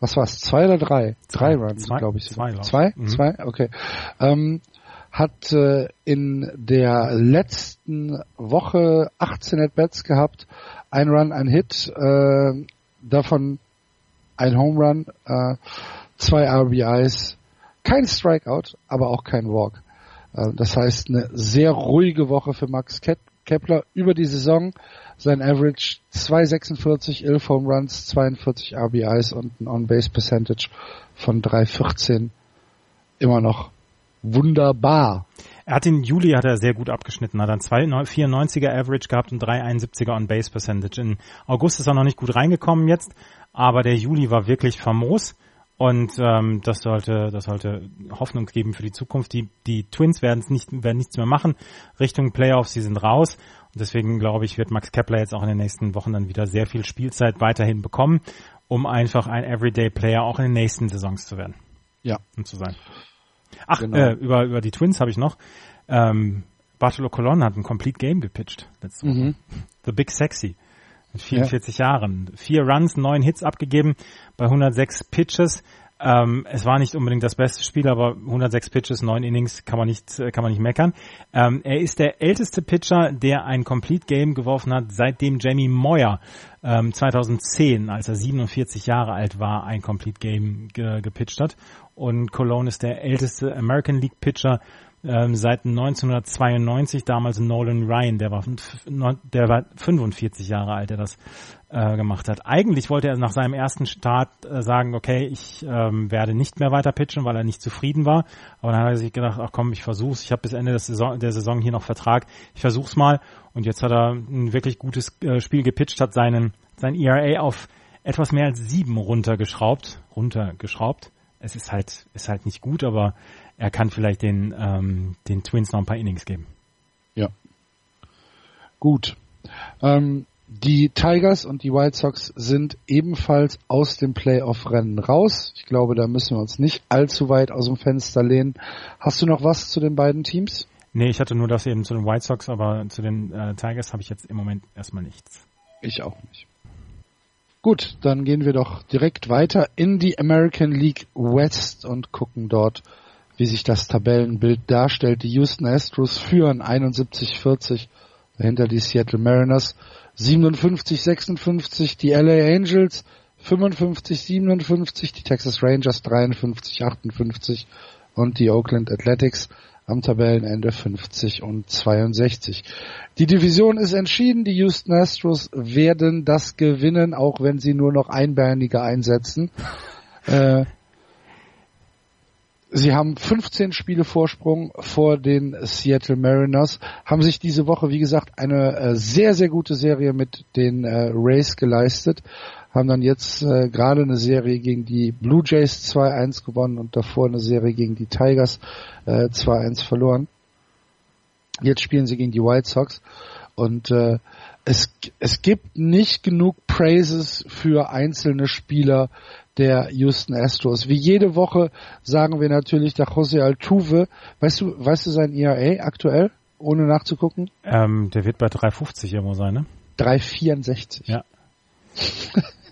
Was war's? Zwei oder drei? Drei Runs, glaube ich. Zwei, zwei? Mhm. Zwei? Okay. Ähm, hat äh, in der letzten Woche 18 At-Bats gehabt, ein Run, ein Hit, äh, davon ein Home Run, äh, zwei RBIs, kein Strikeout, aber auch kein Walk. Äh, das heißt, eine sehr ruhige Woche für Max Kepler über die Saison. Sein Average 2,46, 11 Home Runs, 42 RBIs und ein On-Base Percentage von 3,14. Immer noch wunderbar. Er hat in Juli hat er sehr gut abgeschnitten, hat dann 2,94er Average gehabt und 3,71er On-Base Percentage. In August ist er noch nicht gut reingekommen jetzt, aber der Juli war wirklich famos. Und ähm, das sollte, das sollte Hoffnung geben für die Zukunft. Die, die Twins werden es nicht, werden nichts mehr machen. Richtung Playoffs, sie sind raus. Und deswegen glaube ich, wird Max Kepler jetzt auch in den nächsten Wochen dann wieder sehr viel Spielzeit weiterhin bekommen, um einfach ein Everyday Player auch in den nächsten Saisons zu werden. Ja. Und zu sein. Ach, genau. äh, über, über die Twins habe ich noch. Ähm, Bartolo Colon hat ein Complete Game gepitcht letzte Woche. Mhm. The Big Sexy. Mit 44 ja. Jahren. Vier Runs, neun Hits abgegeben bei 106 Pitches. Ähm, es war nicht unbedingt das beste Spiel, aber 106 Pitches, 9 Innings kann man nicht, kann man nicht meckern. Ähm, er ist der älteste Pitcher, der ein Complete Game geworfen hat, seitdem Jamie Moyer ähm, 2010, als er 47 Jahre alt war, ein Complete Game ge gepitcht hat. Und Cologne ist der älteste American League Pitcher ähm, seit 1992, damals Nolan Ryan, der war, der war 45 Jahre alt, der das äh, gemacht hat. Eigentlich wollte er nach seinem ersten Start äh, sagen, okay, ich ähm, werde nicht mehr weiter pitchen, weil er nicht zufrieden war. Aber dann hat er sich gedacht, ach komm, ich versuch's. Ich habe bis Ende des Saison, der Saison hier noch Vertrag. Ich versuch's mal. Und jetzt hat er ein wirklich gutes äh, Spiel gepitcht, hat seinen sein ERA auf etwas mehr als sieben runtergeschraubt, runtergeschraubt. Es ist halt ist halt nicht gut, aber er kann vielleicht den ähm, den Twins noch ein paar Innings geben. Ja. Gut. Ähm, die Tigers und die White Sox sind ebenfalls aus dem Playoff-Rennen raus. Ich glaube, da müssen wir uns nicht allzu weit aus dem Fenster lehnen. Hast du noch was zu den beiden Teams? Nee, ich hatte nur das eben zu den White Sox, aber zu den äh, Tigers habe ich jetzt im Moment erstmal nichts. Ich auch nicht. Gut, dann gehen wir doch direkt weiter in die American League West und gucken dort, wie sich das Tabellenbild darstellt. Die Houston Astros führen 71-40, dahinter die Seattle Mariners 57-56 die LA Angels, 55-57 die Texas Rangers, 53-58 und die Oakland Athletics am Tabellenende 50 und 62. Die Division ist entschieden. Die Houston Astros werden das gewinnen, auch wenn sie nur noch Einbeinige einsetzen. Äh, Sie haben 15 Spiele Vorsprung vor den Seattle Mariners, haben sich diese Woche, wie gesagt, eine äh, sehr, sehr gute Serie mit den äh, Rays geleistet, haben dann jetzt äh, gerade eine Serie gegen die Blue Jays 2-1 gewonnen und davor eine Serie gegen die Tigers äh, 2-1 verloren. Jetzt spielen sie gegen die White Sox und äh, es, es gibt nicht genug Praises für einzelne Spieler, der Houston Astros. Wie jede Woche sagen wir natürlich der Jose Altuve. Weißt du, weißt du sein ERA aktuell, ohne nachzugucken? Ähm, der wird bei 3,50 irgendwo sein, ne? 3,64. Ja.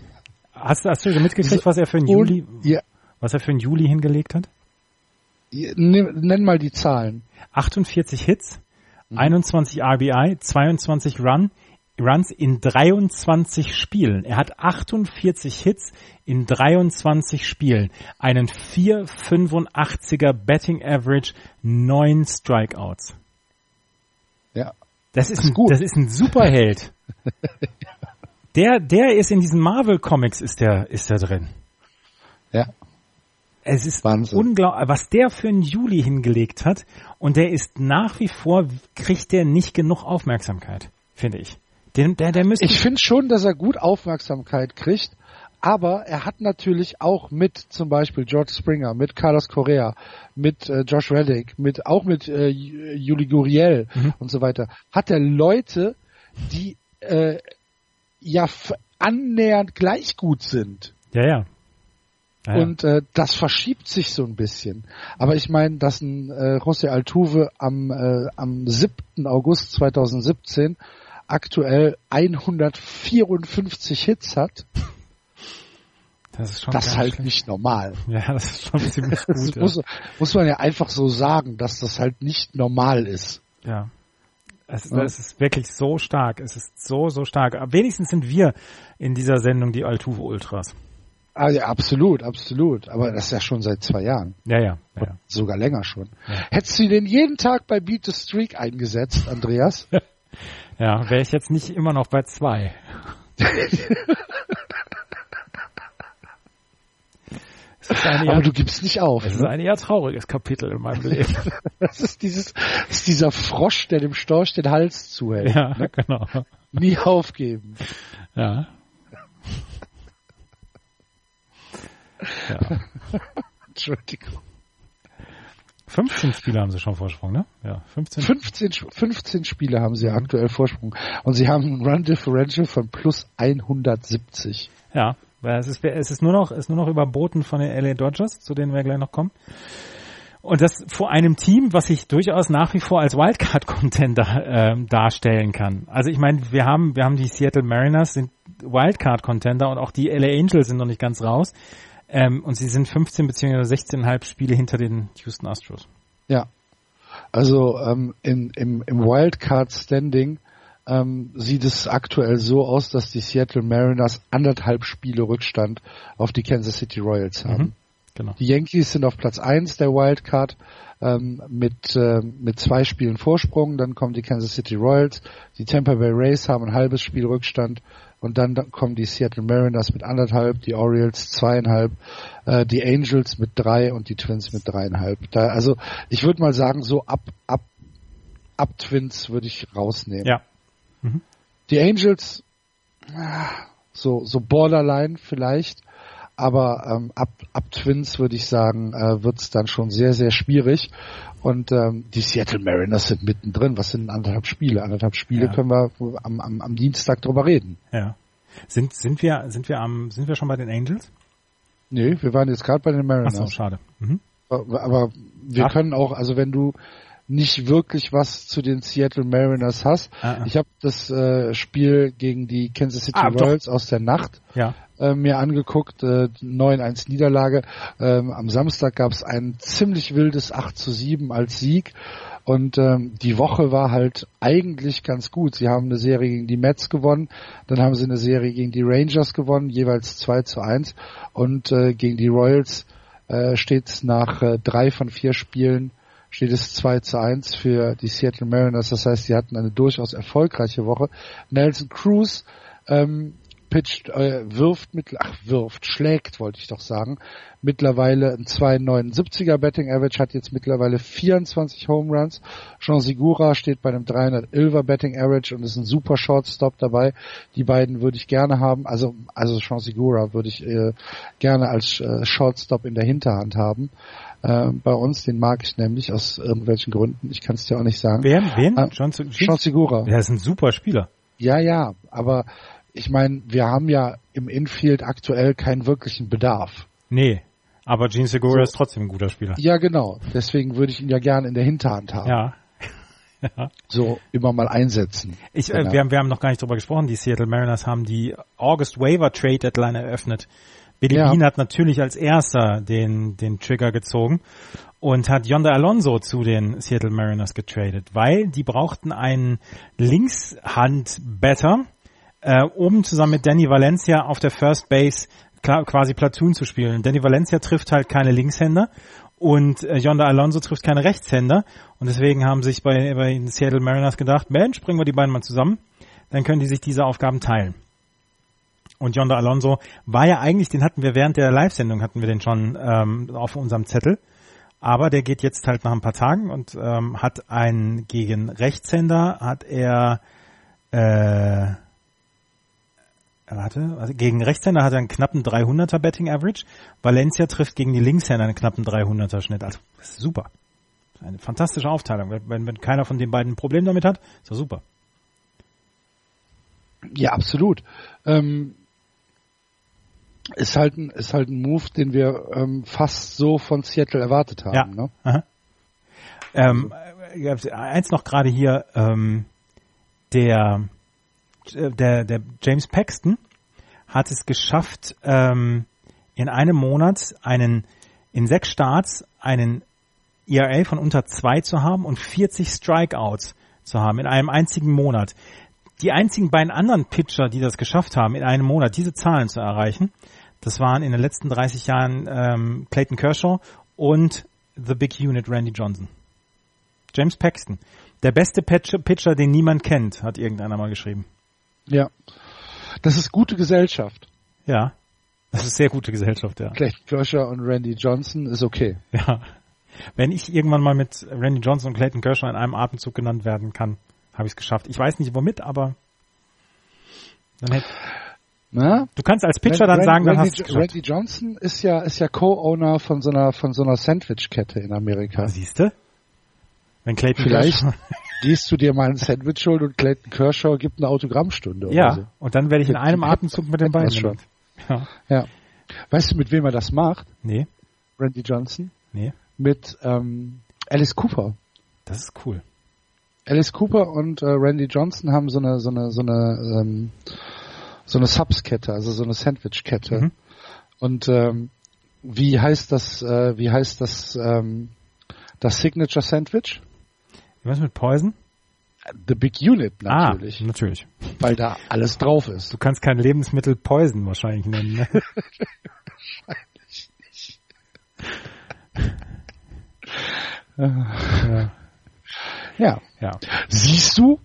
hast, hast du mitgekriegt, was er für einen Juli, ja. was er für einen Juli hingelegt hat? Nenn mal die Zahlen. 48 Hits, 21 mhm. RBI, 22 Run, Runs in 23 Spielen. Er hat 48 Hits in 23 Spielen, einen 4,85er Betting Average, 9 Strikeouts. Ja. Das ist, das ist ein, gut. Das ist ein Superheld. der, der ist in diesen Marvel Comics ist der, ist der drin. Ja. Es ist unglaublich, was der für einen Juli hingelegt hat. Und der ist nach wie vor, kriegt der nicht genug Aufmerksamkeit, finde ich. Den, der, der müsste ich finde schon, dass er gut Aufmerksamkeit kriegt, aber er hat natürlich auch mit zum Beispiel George Springer, mit Carlos Correa, mit äh, Josh Reddick, mit auch mit äh, Juli Guriel mhm. und so weiter, hat er Leute, die äh, ja annähernd gleich gut sind. Ja, ja. ja und äh, das verschiebt sich so ein bisschen. Aber ich meine, dass ein äh, José Altuve am, äh, am 7. August 2017 aktuell 154 Hits hat, das ist schon das ist halt schlecht. nicht normal. Ja, das ist schon ziemlich gut. das muss, muss man ja einfach so sagen, dass das halt nicht normal ist. Ja. Es, ja. es ist wirklich so stark. Es ist so, so stark. Aber wenigstens sind wir in dieser Sendung die Altuve Ultras. Ah, ja, absolut, absolut. Aber das ist ja schon seit zwei Jahren. Ja, ja. ja. Sogar länger schon. Ja. Hättest du den jeden Tag bei Beat the Streak eingesetzt, Andreas? ja, wäre ich jetzt nicht immer noch bei zwei. Aber du gibst nicht auf. Es ist ein eher trauriges Kapitel in meinem Leben. das ist dieses, das ist dieser Frosch, der dem Storch den Hals zuhält. Ja, ne? genau. Nie aufgeben. Ja. ja. Entschuldigung. 15 Spiele haben sie schon Vorsprung, ne? Ja, 15. 15, 15 Spiele haben sie aktuell Vorsprung. Und sie haben ein Run Differential von plus 170. Ja, weil es ist, es ist nur noch, ist nur noch überboten von den LA Dodgers, zu denen wir gleich noch kommen. Und das vor einem Team, was sich durchaus nach wie vor als Wildcard-Contender äh, darstellen kann. Also ich meine, wir haben, wir haben die Seattle Mariners, sind Wildcard-Contender und auch die LA Angels sind noch nicht ganz raus. Ähm, und sie sind 15 bzw. 16,5 Spiele hinter den Houston Astros. Ja. Also ähm, in, im, im Wildcard-Standing ähm, sieht es aktuell so aus, dass die Seattle Mariners anderthalb Spiele Rückstand auf die Kansas City Royals haben. Mhm, genau. Die Yankees sind auf Platz eins der Wildcard ähm, mit, äh, mit zwei Spielen Vorsprung. Dann kommen die Kansas City Royals. Die Tampa Bay Rays haben ein halbes Spiel Rückstand. Und dann kommen die Seattle Mariners mit anderthalb, die Orioles zweieinhalb, äh, die Angels mit drei und die Twins mit dreieinhalb. Da, also ich würde mal sagen, so ab, ab, ab Twins würde ich rausnehmen. Ja, Mhm. Die Angels, so, so borderline vielleicht, aber ähm, ab, ab Twins würde ich sagen, äh, wird es dann schon sehr, sehr schwierig. Und ähm, die Seattle Mariners sind mittendrin. Was sind anderthalb Spiele? Anderthalb Spiele ja. können wir am, am, am Dienstag drüber reden. Ja. Sind, sind wir, sind wir am, sind wir schon bei den Angels? Nee, wir waren jetzt gerade bei den Mariners. Ach so, schade. Mhm. Aber, aber wir Ach. können auch, also wenn du, nicht wirklich was zu den Seattle Mariners hast. Ah, ah. Ich habe das äh, Spiel gegen die Kansas City ah, Royals aus der Nacht ja. äh, mir angeguckt, äh, 9-1 Niederlage. Ähm, am Samstag gab es ein ziemlich wildes 8 zu 7 als Sieg. Und ähm, die Woche war halt eigentlich ganz gut. Sie haben eine Serie gegen die Mets gewonnen, dann haben sie eine Serie gegen die Rangers gewonnen, jeweils 2 zu 1. Und äh, gegen die Royals äh, steht nach äh, drei von vier Spielen steht es 2 zu 1 für die Seattle Mariners. Das heißt, sie hatten eine durchaus erfolgreiche Woche. Nelson Cruz ähm, pitcht, äh, wirft mit, ach, wirft, schlägt, wollte ich doch sagen. Mittlerweile ein 2,79er Betting Average, hat jetzt mittlerweile 24 Home Runs. Jean Segura steht bei einem 311er Betting Average und ist ein super Shortstop dabei. Die beiden würde ich gerne haben. Also, also Jean Segura würde ich äh, gerne als äh, Shortstop in der Hinterhand haben äh, bei uns. Den mag ich nämlich aus irgendwelchen Gründen. Ich kann es dir auch nicht sagen. Wer? Wen? Äh, John, John Segura. Ja, ist ein super Spieler. Ja, ja, aber ich meine, wir haben ja im Infield aktuell keinen wirklichen Bedarf. Nee, aber Gene Segura so. ist trotzdem ein guter Spieler. Ja, genau. Deswegen würde ich ihn ja gerne in der Hinterhand haben. Ja. ja. So immer mal einsetzen. Ich, äh, wir, haben, wir haben noch gar nicht drüber gesprochen. Die Seattle Mariners haben die August Waiver Trade Deadline eröffnet. Billy ja. Bean hat natürlich als erster den, den Trigger gezogen und hat Yonder Alonso zu den Seattle Mariners getradet, weil die brauchten einen Linkshand-Better, äh, oben zusammen mit Danny Valencia auf der First Base quasi Platoon zu spielen. Danny Valencia trifft halt keine Linkshänder und äh, Yonder Alonso trifft keine Rechtshänder und deswegen haben sich bei, bei den Seattle Mariners gedacht, Mensch, bringen wir die beiden mal zusammen, dann können die sich diese Aufgaben teilen. Und Yonder Alonso war ja eigentlich, den hatten wir während der Live-Sendung, hatten wir den schon ähm, auf unserem Zettel. Aber der geht jetzt halt nach ein paar Tagen und ähm, hat einen gegen Rechtshänder, hat er äh, warte, also gegen Rechtshänder hat er einen knappen 300er Betting Average. Valencia trifft gegen die Linkshänder einen knappen 300er Schnitt. Also, das ist super. Eine fantastische Aufteilung. Wenn, wenn keiner von den beiden ein Problem damit hat, ist das super. Ja, absolut. Ähm, ist halt ein, ist halt ein Move, den wir ähm, fast so von Seattle erwartet haben. Ja. Ne? Aha. Ähm, äh, eins noch gerade hier, ähm, der, äh, der, der James Paxton hat es geschafft, ähm, in einem Monat einen, in sechs Starts einen ERA von unter zwei zu haben und 40 Strikeouts zu haben in einem einzigen Monat. Die einzigen beiden anderen Pitcher, die das geschafft haben, in einem Monat diese Zahlen zu erreichen, das waren in den letzten 30 Jahren ähm, Clayton Kershaw und The Big Unit Randy Johnson. James Paxton. Der beste Pitcher, Pitcher, den niemand kennt, hat irgendeiner mal geschrieben. Ja. Das ist gute Gesellschaft. Ja. Das ist sehr gute Gesellschaft, ja. Clayton Kershaw und Randy Johnson ist okay. Ja. Wenn ich irgendwann mal mit Randy Johnson und Clayton Kershaw in einem Atemzug genannt werden kann, habe ich es geschafft. Ich weiß nicht womit, aber dann hätte Na? Du kannst als Pitcher dann Randy, sagen, dann Randy, hast. Randy Johnson ist ja ist ja Co-Owner von so einer von so einer Sandwich-Kette in Amerika. Siehst du? Wenn Clayton Vielleicht Kershaw, gehst du dir mal ein Sandwich holen und Clayton Kershaw gibt eine Autogrammstunde. Oder ja, so. und dann werde ich in einem Atemzug mit den beiden schon. Ja. Ja. Weißt du, mit wem er das macht? Nee, Randy Johnson? nee, Mit ähm, Alice Cooper. das ist cool. Alice Cooper und äh, Randy Johnson haben so eine so eine so eine ähm, so eine Subs-Kette, also so eine Sandwich-Kette. Mhm. Und ähm, wie heißt das? Äh, wie heißt das? Ähm, das Signature Sandwich? Was mit Poison? The Big Unit natürlich, Ah, natürlich. weil da alles drauf ist. Du kannst kein Lebensmittel Poison wahrscheinlich nennen. Ne? ja, Ja. ja, Siehst du?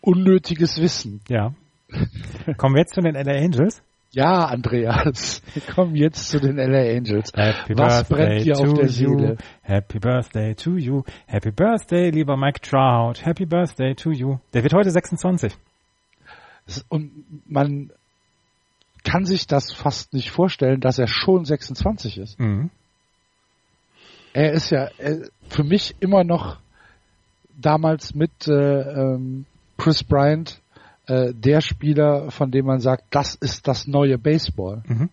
Unnötiges Wissen. ja. Kommen wir jetzt zu den LA Angels. Ja, Andreas. Wir kommen jetzt zu den LA Angels. Happy Was brennt Birthday dir to auf der you. Seele? Happy Birthday to you. Happy Birthday, lieber Mike Trout. Happy Birthday to you. Der wird heute 26. Es- Und man kann sich das fast nicht vorstellen, dass er schon 26 ist. Mhm. Er ist ja äh, für mich immer noch damals mit äh, ähm, Chris Bryant äh, der Spieler, von dem man sagt, das ist das neue Baseball. Mhm.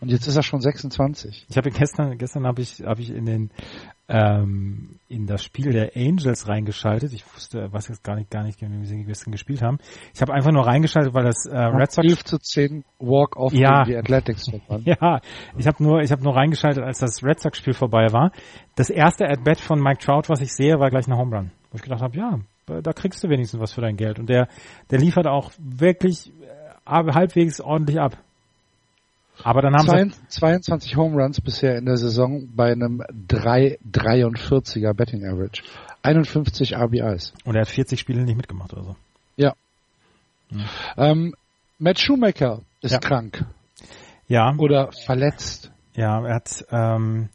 Und jetzt ist er schon 26. Ich habe gestern, gestern habe ich, habe ich in den ähm, in das Spiel der Angels reingeschaltet. Ich wusste, was jetzt gar nicht, gar nicht, wie sie gestern gespielt haben. Ich habe einfach nur reingeschaltet, weil das äh, Red Sox 11 zu 10 Walk-Off Ja. gegen die Athletics waren. Ja, ich habe nur, ich habe nur reingeschaltet, als das Red Sox Spiel vorbei war. Das erste At-Bat von Mike Trout, was ich sehe, war gleich eine Home Run. Wo ich gedacht habe, ja, da kriegst du wenigstens was für dein Geld. Und der, der liefert auch wirklich äh, halbwegs ordentlich ab. Aber dann haben sie, 22 Home Runs bisher in der Saison bei einem 3,43er Betting Average. 51 RBIs. und er hat 40 Spiele nicht mitgemacht oder so. Ja. Ähm, Matt Shoemaker ist Ja. krank Ja, oder verletzt. ja, er hat, ähm,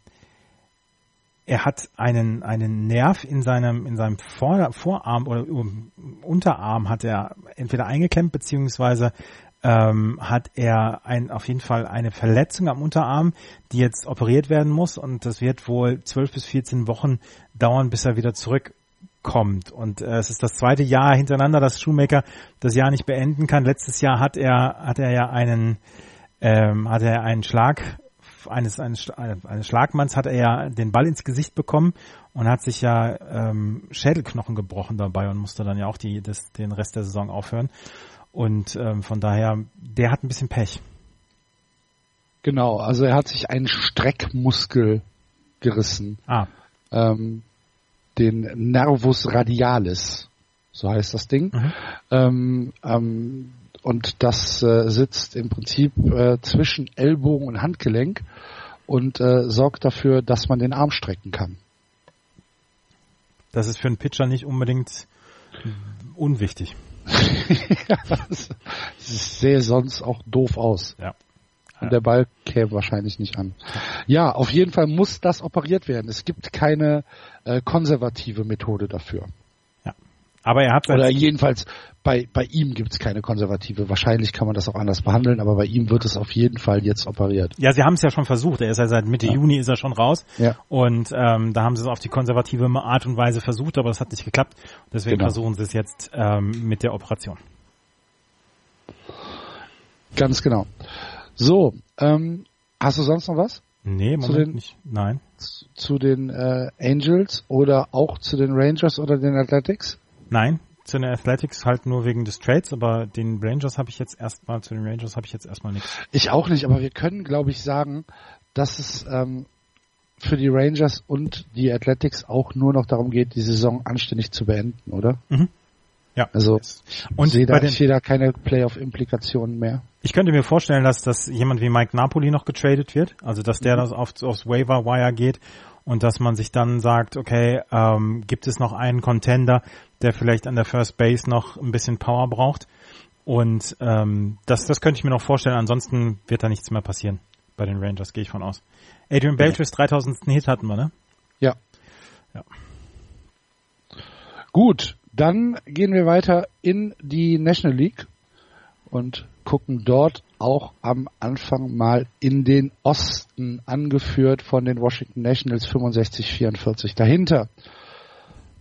er hat einen, einen Nerv in seinem, in seinem Vor Vorarm oder um, Unterarm hat er entweder eingeklemmt beziehungsweise ähm, hat er ein, auf jeden Fall eine Verletzung am Unterarm, die jetzt operiert werden muss und das wird wohl 12 bis 14 Wochen dauern, bis er wieder zurückkommt. Und äh, es ist das zweite Jahr hintereinander, dass Shoemaker das Jahr nicht beenden kann. Letztes Jahr hat er, hat er ja einen, ähm, hat er einen Schlag eines, eines, eines Schlagmanns hat er ja den Ball ins Gesicht bekommen und hat sich ja ähm, Schädelknochen gebrochen dabei und musste dann ja auch die, das, den Rest der Saison aufhören. Und ähm, von daher, der hat ein bisschen Pech. Genau, also er hat sich einen Streckmuskel gerissen. Ah, Ähm, den Nervus radialis, so heißt das Ding. Mhm. Ähm, ähm, und das äh, sitzt im Prinzip äh, zwischen Ellbogen und Handgelenk und äh, sorgt dafür, dass man den Arm strecken kann. das ist für einen Pitcher nicht unbedingt unwichtig. ja, das, das sähe sonst auch doof aus. Ja. Und der Ball käme wahrscheinlich nicht an. Ja, auf jeden Fall muss das operiert werden. Es gibt keine äh, konservative Methode dafür. Aber er hat Oder jedenfalls bei, bei ihm gibt es keine konservative. Wahrscheinlich kann man das auch anders behandeln, aber bei ihm wird es auf jeden Fall jetzt operiert. ja, sie haben es ja schon versucht. Er ist ja seit Mitte Ja. Juni ist er schon raus. Ja. Und ähm, da haben sie es auf die konservative Art und Weise versucht, aber das hat nicht geklappt. Deswegen Genau. versuchen sie es jetzt ähm, mit der Operation. Ganz genau. So, ähm, hast du sonst noch was? Nee, Zu Moment den- nicht. Nein. Zu den äh, Angels oder auch zu den Rangers oder den Athletics? Nein. Zu den Athletics halt nur wegen des Trades, aber den Rangers habe ich jetzt erstmal, zu den Rangers habe ich jetzt erstmal nichts. Ich auch nicht, aber wir können, glaube ich, sagen, dass es ähm, für die Rangers und die Athletics auch nur noch darum geht, die Saison anständig zu beenden, oder? Ja. Also Und sehe da, den, ich sehe da keine Playoff-Implikationen mehr. ich könnte mir vorstellen, dass, dass jemand wie Mike Napoli noch getradet wird, also dass der das auf, aufs Waiver Wire geht und dass man sich dann sagt, okay, ähm, gibt es noch einen Contender, der vielleicht an der First Base noch ein bisschen Power braucht und ähm, das, das könnte ich mir noch vorstellen, ansonsten wird da nichts mehr passieren bei den Rangers, gehe ich von aus. Adrian Beltris 3000. Hit hatten wir, ne? Ja. Ja. Gut, dann gehen wir weiter in die National League und gucken dort auch am Anfang mal in den Osten, angeführt von den Washington Nationals 65-44. Dahinter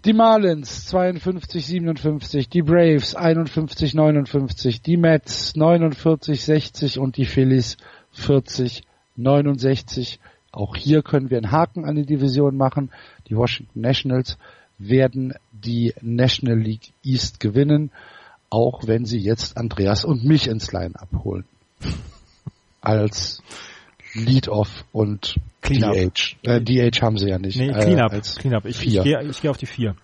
die Marlins 52-57, die Braves 51-59, die Mets 49-60 und die Phillies 40-69. Auch hier können wir einen Haken an die Division machen. Die Washington Nationals werden die National League East gewinnen, auch wenn sie jetzt Andreas und mich ins Line abholen. Als Lead-Off und. DH. Äh, DH haben sie ja nicht. Nee, äh, Cleanup. als Cleanup. Ich, ich gehe ich geh auf die vier.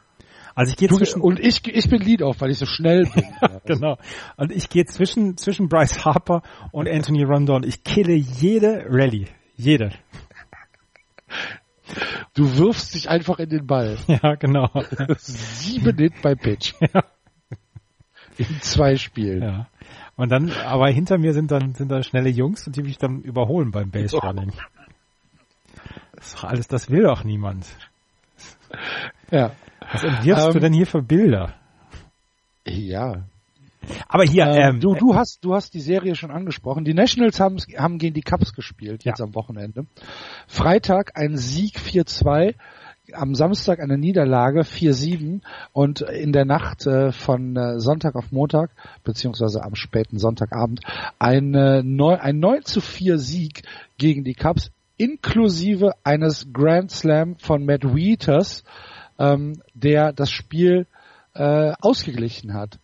Also ich gehe zwischen und ich, ich bin Lead-Off, weil ich so schnell bin. genau. Und ich gehe zwischen zwischen Bryce Harper und Anthony Rondon. Ich kille jede Rallye, jede. Du wirfst dich einfach in den Ball. Ja, genau. Sieben Hit bei Pitch. Ja. In zwei Spielen. Ja. Und dann, aber hinter mir sind dann sind da schnelle Jungs, die mich dann überholen beim Base Running. Das alles, das will doch niemand. Ja. Was entwirfst du Ähm, denn hier für Bilder? Ja. Aber hier, Ähm, ähm, du, du hast, du hast die Serie schon angesprochen. Die Nationals haben, haben gegen die Cubs gespielt, jetzt Ja. am Wochenende. Freitag ein Sieg 4-2, am Samstag eine Niederlage 4-7 und in der Nacht äh, von äh, Sonntag auf Montag, beziehungsweise am späten Sonntagabend, ein, äh, neu, ein 9 zu 4 Sieg gegen die Cubs, inklusive eines Grand Slam von Matt Wieters, ähm, der das Spiel äh, ausgeglichen hat.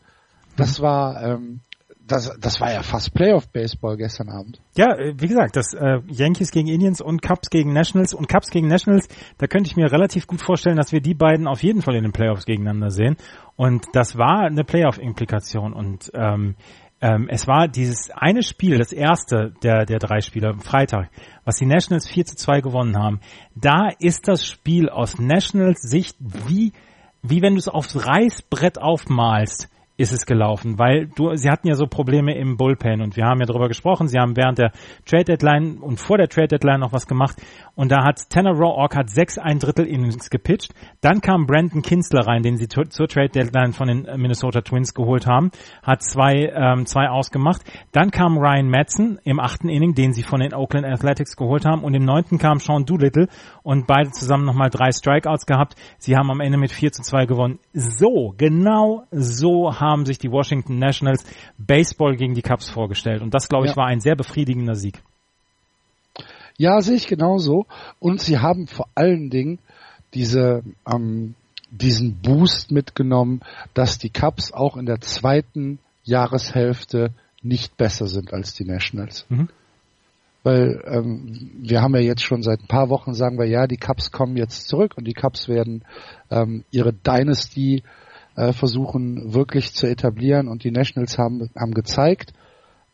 Das war ähm, das, das war ja fast Playoff Baseball gestern Abend. Ja, äh, wie gesagt, das äh, Yankees gegen Indians und Cubs gegen Nationals und Cubs gegen Nationals, da könnte ich mir relativ gut vorstellen, dass wir die beiden auf jeden Fall in den Playoffs gegeneinander sehen. Und das war eine Playoff-Implikation und ähm, ähm, es war dieses eine Spiel, das erste der, der drei Spiele am Freitag, was die Nationals 4 zu 2 gewonnen haben. Da ist das Spiel aus Nationals Sicht wie, wie wenn du es aufs Reißbrett aufmalst ist es gelaufen, weil du, sie hatten ja so Probleme im Bullpen und wir haben ja darüber gesprochen, sie haben während der Trade Deadline und vor der Trade Deadline noch was gemacht. Und da hat Tanner Roark hat sechs ein Drittel Innings gepitcht, dann kam Brandon Kinsler rein, den sie zur, Trade Deadline von den Minnesota Twins geholt haben, hat zwei, ähm, zwei ausgemacht, dann kam Ryan Madsen im achten Inning, den sie von den Oakland Athletics geholt haben. Und im neunten kam Sean Doolittle und beide zusammen nochmal drei Strikeouts gehabt, sie haben am Ende mit 4 zu 2 gewonnen. So, genau so haben sich die Washington Nationals Baseball gegen die Cubs vorgestellt. Und das, glaube ich, Ja. war ein sehr befriedigender Sieg. Ja, sehe ich genauso. Und sie haben vor allen Dingen diese, ähm, diesen Boost mitgenommen, dass die Cubs auch in der zweiten Jahreshälfte nicht besser sind als die Nationals. Mhm. Weil ähm, wir haben ja jetzt schon seit ein paar Wochen sagen wir, ja, die Cubs kommen jetzt zurück und die Cubs werden ähm, ihre Dynasty äh, versuchen wirklich zu etablieren und die Nationals haben, haben gezeigt,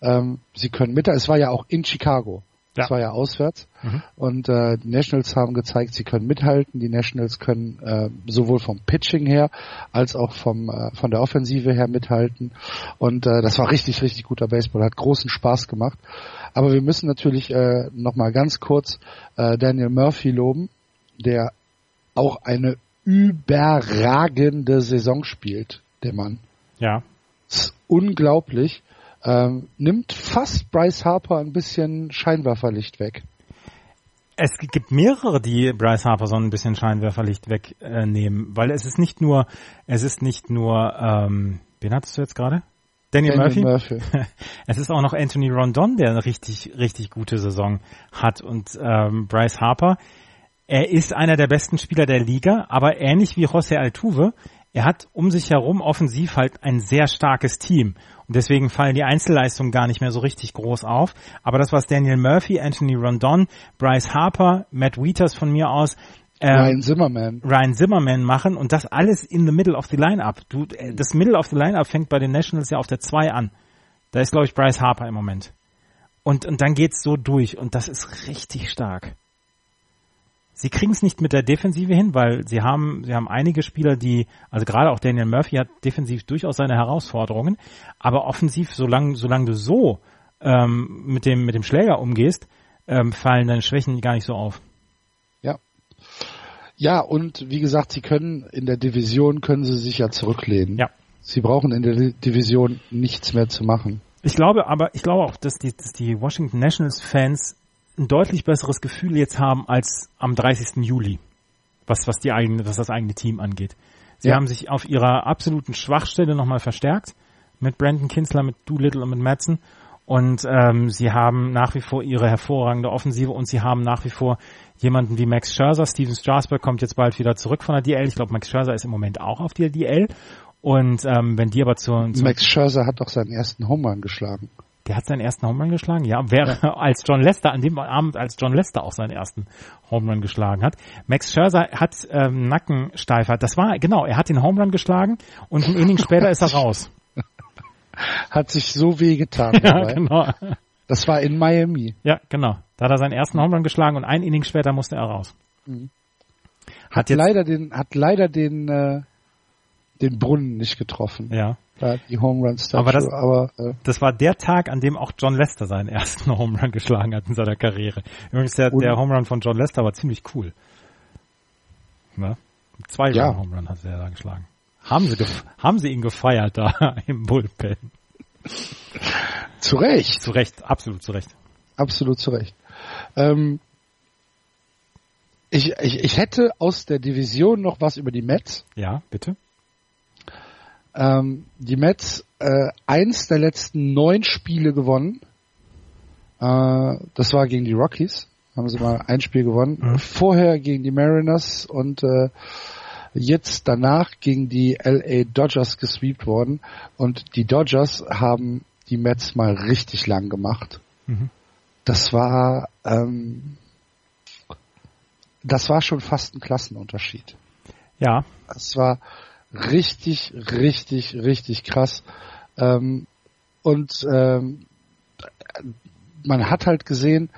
ähm, sie können mit. Es war ja auch in Chicago. Ja. Es war ja auswärts. Mhm. Und äh, die Nationals haben gezeigt, sie können mithalten. Die Nationals können äh, sowohl vom Pitching her als auch vom äh, von der Offensive her mithalten. Und äh, das war richtig, richtig guter Baseball. Hat großen Spaß gemacht. Aber wir müssen natürlich äh, noch mal ganz kurz äh, Daniel Murphy loben, der auch eine überragende Saison spielt, der Mann. Ja. Ist unglaublich. Ähm, nimmt fast Bryce Harper ein bisschen Scheinwerferlicht weg. Es gibt mehrere, die Bryce Harper so ein bisschen Scheinwerferlicht wegnehmen, weil es ist nicht nur, es ist nicht nur, ähm, wen hattest du jetzt gerade? Daniel, Daniel Murphy. Murphy. es ist auch noch Anthony Rondon, der eine richtig, richtig gute Saison hat und ähm, Bryce Harper. Er ist einer der besten Spieler der Liga, aber ähnlich wie José Altuve, er hat um sich herum offensiv halt ein sehr starkes Team. Und deswegen fallen die Einzelleistungen gar nicht mehr so richtig groß auf. Aber das, was Daniel Murphy, Anthony Rondon, Bryce Harper, Matt Wieters von mir aus, ähm, Ryan Zimmerman. Ryan Zimmerman machen und das alles in the middle of the lineup. Du, äh, das Middle of the lineup fängt bei den Nationals ja auf der 2 an. Da ist, glaube ich, Bryce Harper im Moment. Und, und dann geht's so durch und das ist richtig stark. Sie kriegen es nicht mit der Defensive hin, weil sie haben, sie haben einige Spieler, die, also gerade auch Daniel Murphy hat defensiv durchaus seine Herausforderungen, aber offensiv, solange, solange du so ähm, mit dem mit dem Schläger umgehst, ähm, fallen deine Schwächen gar nicht so auf. Ja. Ja, und wie gesagt, sie können in der Division können sie sich ja zurücklehnen. Ja. Sie brauchen in der Division nichts mehr zu machen. Ich glaube aber, ich glaube auch, dass die, dass die Washington Nationals Fans ein deutlich besseres Gefühl jetzt haben als am 30. Juli, was, was, die eigene, was das eigene Team angeht. Sie ja. haben sich auf ihrer absoluten Schwachstelle nochmal verstärkt mit Brandon Kinsler, mit Doolittle und mit Madsen. Und ähm, sie haben nach wie vor ihre hervorragende Offensive und sie haben nach wie vor jemanden wie Max Scherzer. Steven Strasberg kommt jetzt bald wieder zurück von der DL. Ich glaube, Max Scherzer ist im Moment auch auf der DL. Und ähm, wenn die aber zu, zu Max Scherzer hat doch seinen ersten Home Run geschlagen. Der hat seinen ersten Home Run geschlagen, ja, wäre ja. als John Lester, an dem Abend, als John Lester auch seinen ersten Home Run geschlagen hat. Max Scherzer hat ähm, Nackensteifer. Das war, genau, er hat den Home Run geschlagen und ein Inning später ist er raus. Hat sich so weh getan. ja, dabei. genau. Das war in Miami. Ja, genau. Da hat er seinen ersten Home Run geschlagen und ein Inning später musste er raus. Mhm. Hat, hat leider den, hat leider den, äh, den Brunnen nicht getroffen. Ja. Die Home Run Statue, aber, das, aber äh, das war der Tag, an dem auch John Lester seinen ersten Home Run geschlagen hat in seiner Karriere. Übrigens der, der Home Run von John Lester war ziemlich cool. Ne? Zwei ja. Home Run hat er da geschlagen. Haben sie, haben sie ihn gefeiert da im Bullpen? Zu Recht. Zu Recht, absolut zu Recht. Absolut zu Recht. Ähm, ich, ich, ich hätte aus der Division noch was über die Mets. Ja, bitte. Ähm, die Mets äh, eins der letzten neun Spiele gewonnen. Äh, das war gegen die Rockies. Haben sie mal ein Spiel gewonnen. Mhm. Vorher gegen die Mariners und äh, jetzt danach gegen die LA Dodgers gesweept worden. Und die Dodgers haben die Mets mal richtig lang gemacht. Mhm. Das war ähm, das war schon fast ein Klassenunterschied. Ja. Es war richtig, richtig, richtig krass. Ähm, und ähm, man hat halt gesehen,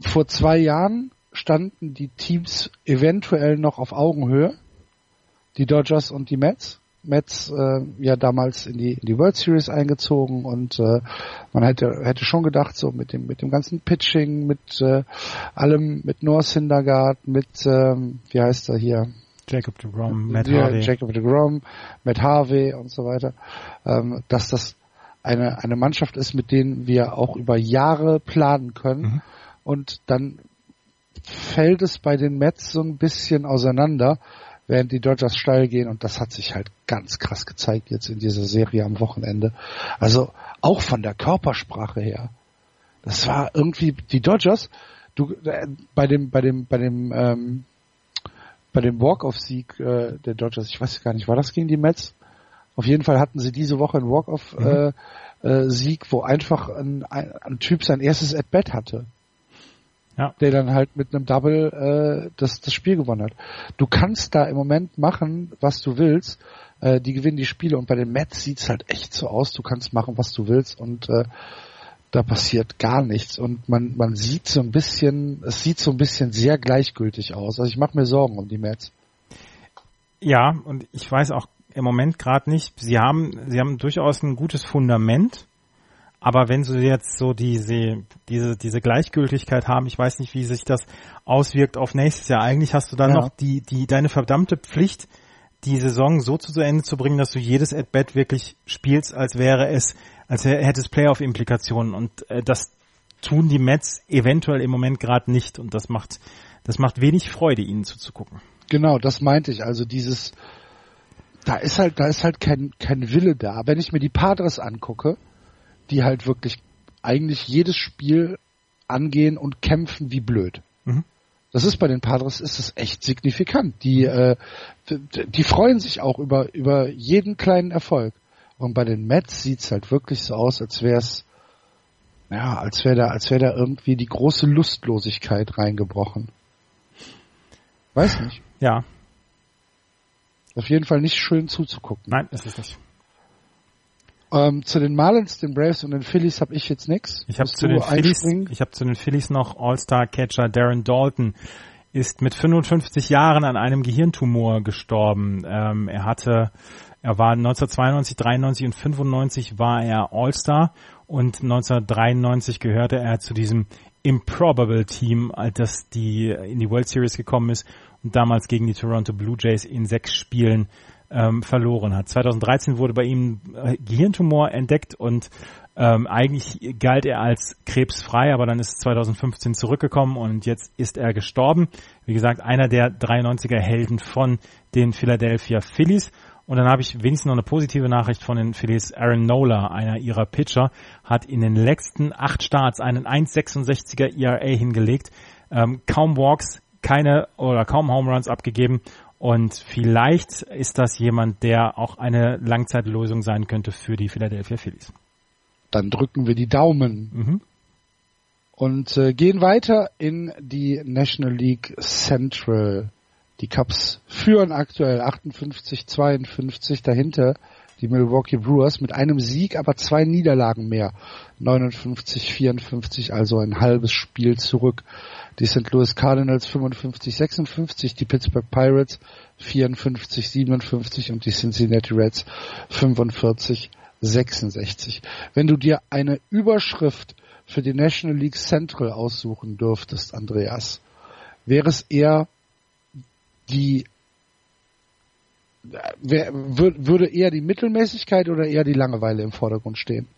vor zwei Jahren standen die Teams eventuell noch auf Augenhöhe, die Dodgers und die Mets. Mets äh, ja damals in die in die World Series eingezogen und äh, man hätte hätte schon gedacht so mit dem mit dem ganzen Pitching mit äh, allem mit Noah Syndergaard mit ähm, wie heißt er hier Jacob de Grom, Matt Harvey. Jacob de Grom, Matt Harvey und so weiter, ähm, dass das eine, eine Mannschaft ist, mit denen wir auch über Jahre planen können. Mhm. Und dann fällt es bei den Mets so ein bisschen auseinander, während die Dodgers steil gehen. Und das hat sich halt ganz krass gezeigt jetzt in dieser Serie am Wochenende. Also auch von der Körpersprache her. Das war irgendwie die Dodgers. Du äh, bei dem bei dem bei dem ähm, bei dem Walk-off-Sieg äh, der Dodgers, ich weiß gar nicht, war das gegen die Mets? Auf jeden Fall hatten sie diese Woche einen Walk-off-Sieg, mhm. äh, äh, wo einfach ein, ein, ein Typ sein erstes At-Bat hatte. Ja. Der dann halt mit einem Double äh, das, das Spiel gewonnen hat. Du kannst da im Moment machen, was du willst. Äh, die gewinnen die Spiele und bei den Mets sieht's halt echt so aus. Du kannst machen, was du willst und äh, da passiert gar nichts und man, man sieht so ein bisschen, es sieht so ein bisschen sehr gleichgültig aus. Also ich mache mir Sorgen um die Mets. Ja, und ich weiß auch im Moment gerade nicht, sie haben, sie haben durchaus ein gutes Fundament, aber wenn sie jetzt so diese, diese, diese Gleichgültigkeit haben, ich weiß nicht, wie sich das auswirkt auf nächstes Jahr. Eigentlich hast du dann ja. noch die, die, deine verdammte Pflicht, die Saison so zu Ende zu bringen, dass du jedes At-Bat wirklich spielst, als wäre es als hätte es Playoff-Implikationen und äh, das tun die Mets eventuell im Moment gerade nicht und das macht das macht wenig Freude, ihnen zuzugucken. Genau, das meinte ich. Also dieses da ist halt, da ist halt kein, kein Wille da. Wenn ich mir die Padres angucke, die halt wirklich eigentlich jedes Spiel angehen und kämpfen wie blöd. Mhm. Das ist bei den Padres ist es echt signifikant. Die, äh, die freuen sich auch über, über jeden kleinen Erfolg. Und bei den Mets sieht's halt wirklich so aus, als wäre es, ja, als wäre da, als wäre da irgendwie die große Lustlosigkeit reingebrochen. Weiß nicht. Ja. Auf jeden Fall nicht schön zuzugucken. Nein, ist es nicht. Ähm, zu den Marlins, den Braves und den Phillies habe ich jetzt nichts. Ich habe zu den Phillies, ich habe zu den Phillies noch All-Star Catcher Darren Dalton ist mit 55 Jahren an einem Gehirntumor gestorben. Ähm, er hatte, er war 1992, 93 und 95 war er All-Star und 1993 gehörte er zu diesem Improbable Team, das die in die World Series gekommen ist und damals gegen die Toronto Blue Jays in sechs Spielen ähm, verloren hat. 2013 wurde bei ihm äh, Gehirntumor entdeckt und ähm, eigentlich galt er als krebsfrei, aber dann ist 2015 zurückgekommen und jetzt ist er gestorben. Wie gesagt, einer der 93er Helden von den Philadelphia Phillies. Und dann habe ich wenigstens noch eine positive Nachricht von den Phillies. Aaron Nola, einer ihrer Pitcher, hat in den letzten acht Starts einen 1,66er ERA hingelegt. Ähm, kaum Walks, keine oder kaum Home Runs abgegeben und vielleicht ist das jemand, der auch eine Langzeitlösung sein könnte für die Philadelphia Phillies. Dann drücken wir die Daumen. Mhm. Und äh, gehen weiter in die National League Central. Die Cubs führen aktuell 58-52 dahinter die Milwaukee Brewers mit einem Sieg, aber zwei Niederlagen mehr. 59-54, also ein halbes Spiel zurück. Die St. Louis Cardinals 55-56, die Pittsburgh Pirates 54-57 und die Cincinnati Reds 45-66. Wenn du dir eine Überschrift für die National League Central aussuchen dürftest, Andreas, wäre es eher die wer, würde eher die Mittelmäßigkeit oder eher die Langeweile im Vordergrund stehen?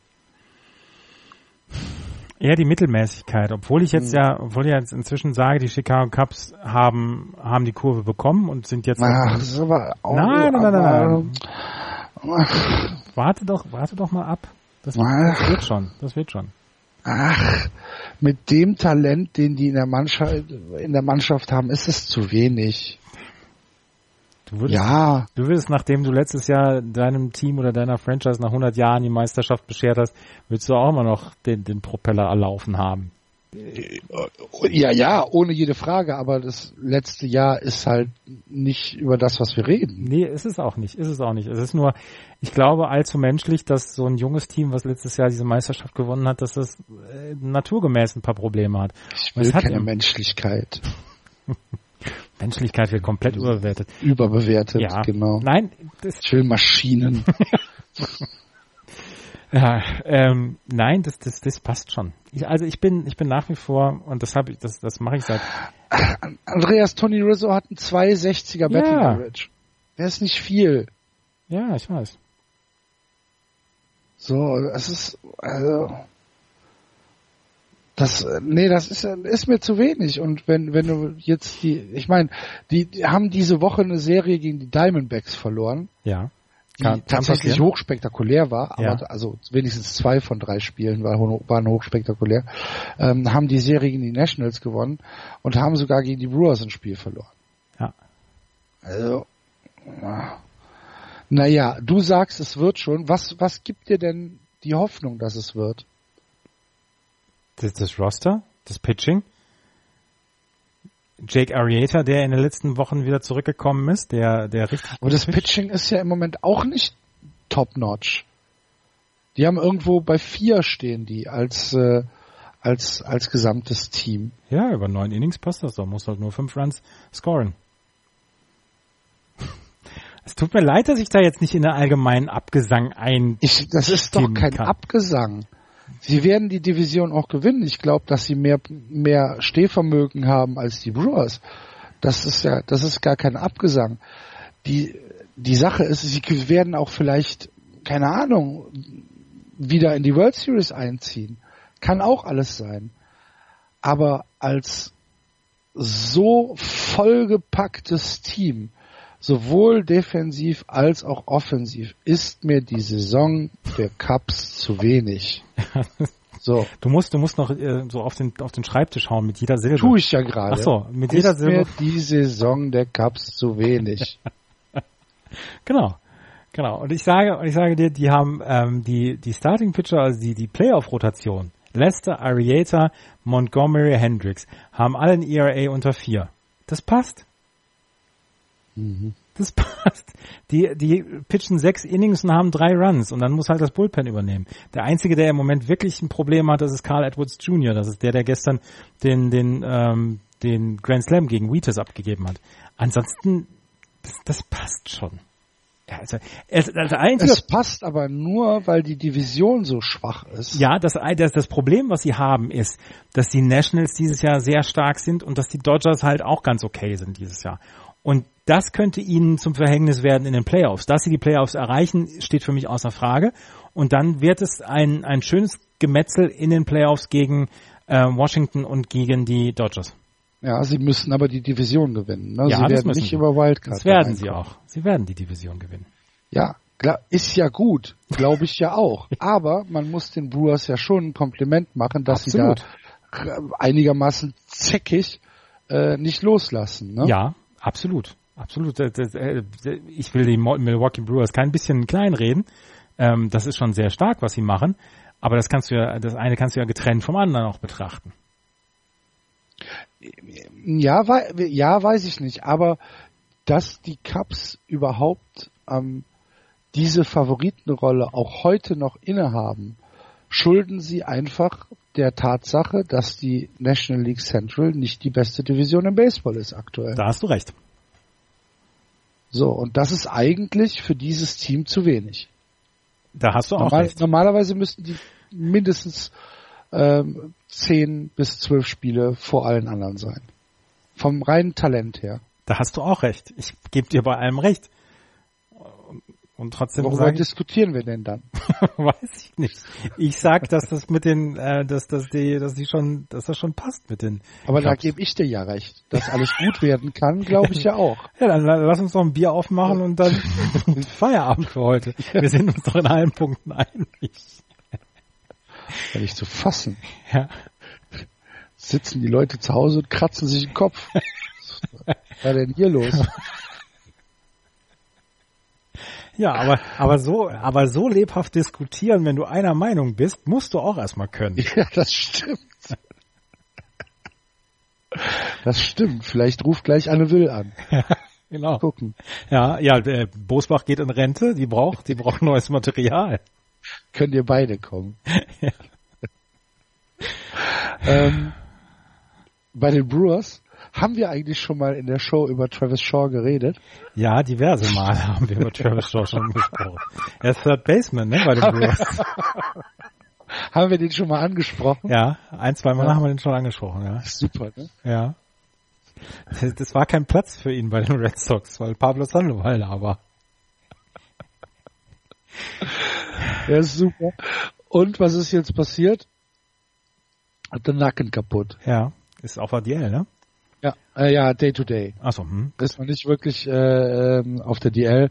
Eher die Mittelmäßigkeit, obwohl ich jetzt hm. ja, obwohl ich jetzt inzwischen sage, die Chicago Cubs haben, haben die Kurve bekommen und sind jetzt. Ach, das ist aber auch, nein, nein, nein, nein, nein. Warte doch, warte doch mal ab. Das, das wird schon, das wird schon. Ach, mit dem Talent, den die in der Mannschaft, in der Mannschaft haben, ist es zu wenig. Du würdest, ja. Du würdest, nachdem du letztes Jahr deinem Team oder deiner Franchise nach 100 Jahren die Meisterschaft beschert hast, würdest du auch immer noch den, den Propeller erlaufen haben. Ja, ja, ohne jede Frage, aber das letzte Jahr ist halt nicht über das, was wir reden. Nee, ist es auch nicht, ist es auch nicht. Es ist nur, ich glaube, allzu menschlich, dass so ein junges Team, was letztes Jahr diese Meisterschaft gewonnen hat, dass das äh, naturgemäß ein paar Probleme hat. Ich will keine Menschlichkeit. Menschlichkeit wird komplett überbewertet. Überbewertet, ja. genau. Nein, das will Maschinen. ja, ähm, nein, das, das, das passt schon. Ich, also ich bin, ich bin nach wie vor und das habe ich, das, das mache ich seit. Andreas Tony Rizzo hat einen 260er Battle ja. Average. Der ist nicht viel. Ja, ich weiß. So, es ist, also, das, nee, das ist, ist mir zu wenig. Und wenn, wenn du jetzt die, ich meine, die, die haben diese Woche eine Serie gegen die Diamondbacks verloren. Ja. Die kann, tatsächlich hochspektakulär war, aber ja. also wenigstens zwei von drei Spielen war, waren hochspektakulär, ähm, haben die Serie gegen die Nationals gewonnen und haben sogar gegen die Brewers ein Spiel verloren. Ja. Also, naja, du sagst, es wird schon. Was, was gibt dir denn die Hoffnung, dass es wird? Das, das Roster, das Pitching. Jake Arrieta, der in den letzten Wochen wieder zurückgekommen ist, der, der richtig. Aber das. Pitching ist ja im Moment auch nicht top-notch. Die haben irgendwo bei vier stehen die als, äh, als, als gesamtes Team. Ja, über neun Innings passt das doch. Muss halt nur fünf Runs scoren. Es tut mir leid, dass ich da jetzt nicht in der allgemeinen Abgesang ein. Ich, das ist doch kein kann. Abgesang. Sie werden die Division auch gewinnen. Ich glaube, dass sie mehr, mehr Stehvermögen haben als die Brewers. Das ist ja, das ist gar kein Abgesang. Die, die Sache ist, sie werden auch vielleicht, keine Ahnung, wieder in die World Series einziehen. Kann auch alles sein. Aber als so vollgepacktes Team, sowohl defensiv als auch offensiv ist mir die Saison der Cups zu wenig. So. Du musst, du musst noch äh, so auf den auf den Schreibtisch hauen mit jeder Silbe. Tu ich ja gerade. Ach so, mit ist jeder Silbe. mir die Saison der Cups zu wenig. genau. Genau. Und ich sage, und ich sage dir, die haben ähm, die die Starting Pitcher, also die die Playoff Rotation. Lester, Arieta, Montgomery, Hendricks haben alle ein ERA unter vier. Das passt. Mhm. Das passt. Die, die pitchen sechs Innings und haben drei Runs und dann muss halt das Bullpen übernehmen. Der einzige, der im Moment wirklich ein Problem hat, das ist Carl Edwards Jr. Das ist der, der gestern den, den, ähm, den Grand Slam gegen Wheatus abgegeben hat. Ansonsten, das, das passt schon. Ja, also, es, das einzige, Es passt aber nur, weil die Division so schwach ist. ja, das, das, das Problem, was sie haben, ist, dass die Nationals dieses Jahr sehr stark sind und dass die Dodgers halt auch ganz okay sind dieses Jahr. Und das könnte ihnen zum Verhängnis werden in den Playoffs. Dass sie die Playoffs erreichen, steht für mich außer Frage. Und dann wird es ein, ein schönes Gemetzel in den Playoffs gegen äh, Washington und gegen die Dodgers. Ja, sie müssen aber die Division gewinnen. Ne? Ja, sie das werden nicht sie. über Wildcard. Das werden sie auch. Sie werden die Division gewinnen. Ja, ist ja gut, glaube ich ja auch. Aber man muss den Brewers ja schon ein Kompliment machen, dass Absolut. sie da einigermaßen zäckig äh, nicht loslassen. Ne? Ja, absolut. Absolut. Äh, Ich will die Milwaukee Brewers kein bisschen kleinreden. Ähm, Das ist schon sehr stark, was sie machen. Aber das kannst du ja, das eine kannst du ja getrennt vom anderen auch betrachten. Ja, wei ja, weiß ich nicht. Aber dass die Cubs überhaupt ähm, diese Favoritenrolle auch heute noch innehaben, schulden sie einfach der Tatsache, dass die National League Central nicht die beste Division im Baseball ist aktuell. Da hast du recht. So, und das ist eigentlich für dieses Team zu wenig. Da hast du auch Normal, recht. normalerweise müssten die mindestens ähm, 10 bis 12 Spiele vor allen anderen sein. Vom reinen Talent her. Da hast du auch recht. Ich gebe dir bei allem recht. Und trotzdem Worüber sage ich, diskutieren wir denn dann? weiß ich nicht. Ich sag, dass das mit den, äh, dass, dass die, dass die schon, dass das schon passt mit den. Aber da Cubs. gebe ich dir ja recht. Dass alles gut werden kann, glaube ich ja auch. Ja, dann la- lass uns noch ein Bier aufmachen und dann Feierabend für heute. Wir sind uns doch in allen Punkten einig. Wenn ich zu fassen. Ja. Sitzen die Leute zu Hause und kratzen sich den Kopf. Was war denn hier los? Ja, aber, aber so, aber so lebhaft diskutieren, wenn du einer Meinung bist, musst du auch erstmal können. Ja, das stimmt. Das stimmt. Vielleicht ruft gleich Anne Will an. Genau. Gucken. Ja, ja, der Bosbach geht in Rente, die braucht, die braucht neues Material. Könnt ihr beide kommen. ähm, bei den Brewers haben wir eigentlich schon mal in der Show über Travis Shaw geredet. Ja, diverse Mal haben wir über Travis Shaw schon gesprochen. Er ist Third Baseman, ne, bei den Brewers. Haben wir den schon mal angesprochen? Ja, ein, zwei Mal Ja. haben wir den schon angesprochen, ja. Super, ne? Ja. Das, war kein Platz für ihn bei den Red Sox, weil Pablo Sandoval da war. Ja, ist super. Und was ist jetzt passiert? Hat den Nacken kaputt. Ja, ist auf ADL, ne? Ja, äh, ja, Day to Day. Achso, hm. Ist noch nicht wirklich äh, ähm, auf der DL,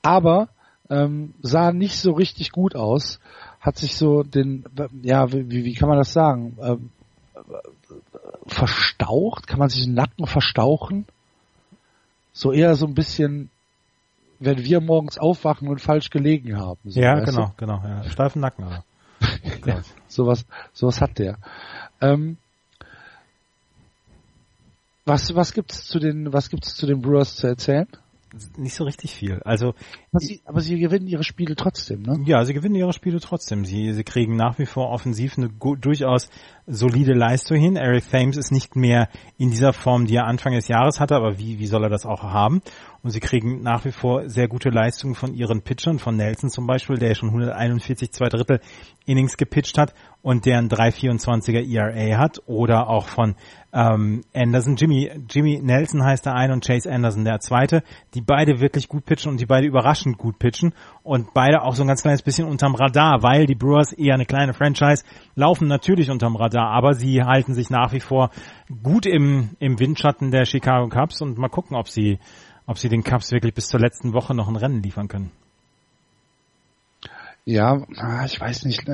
aber ähm, sah nicht so richtig gut aus. Hat sich so den, ja, wie, wie kann man das sagen? Ähm, verstaucht? Kann man sich den Nacken verstauchen? So eher so ein bisschen, wenn wir morgens aufwachen und falsch gelegen haben. So, Ja, genau, genau, ja. Steifen Nacken, aber. Du? Ja, sowas, sowas hat der. Ähm, was, was gibt's zu den, was gibt's zu den Brewers zu erzählen? Nicht so richtig viel. Also, Aber sie, aber sie gewinnen ihre Spiele trotzdem, ne? ja, sie gewinnen ihre Spiele trotzdem. Sie, sie kriegen nach wie vor offensiv eine durchaus solide Leistung hin. Eric Thames ist nicht mehr in dieser Form, die er Anfang des Jahres hatte, aber wie, wie soll er das auch haben? Und sie kriegen nach wie vor sehr gute Leistungen von ihren Pitchern, von Nelson zum Beispiel, der schon 141 zwei Drittel Innings gepitcht hat und der ein 3,24er ERA hat, oder auch von ähm, Anderson, Jimmy, Jimmy Nelson heißt der eine und Chase Anderson der zweite, die beide wirklich gut pitchen und die beide überraschend gut pitchen und beide auch so ein ganz kleines bisschen unterm Radar, weil die Brewers eher eine kleine Franchise laufen natürlich unterm Radar, aber sie halten sich nach wie vor gut im, im Windschatten der Chicago Cubs und mal gucken, ob sie ob sie den Cubs wirklich bis zur letzten Woche noch ein Rennen liefern können. Ja, ah, ich weiß nicht.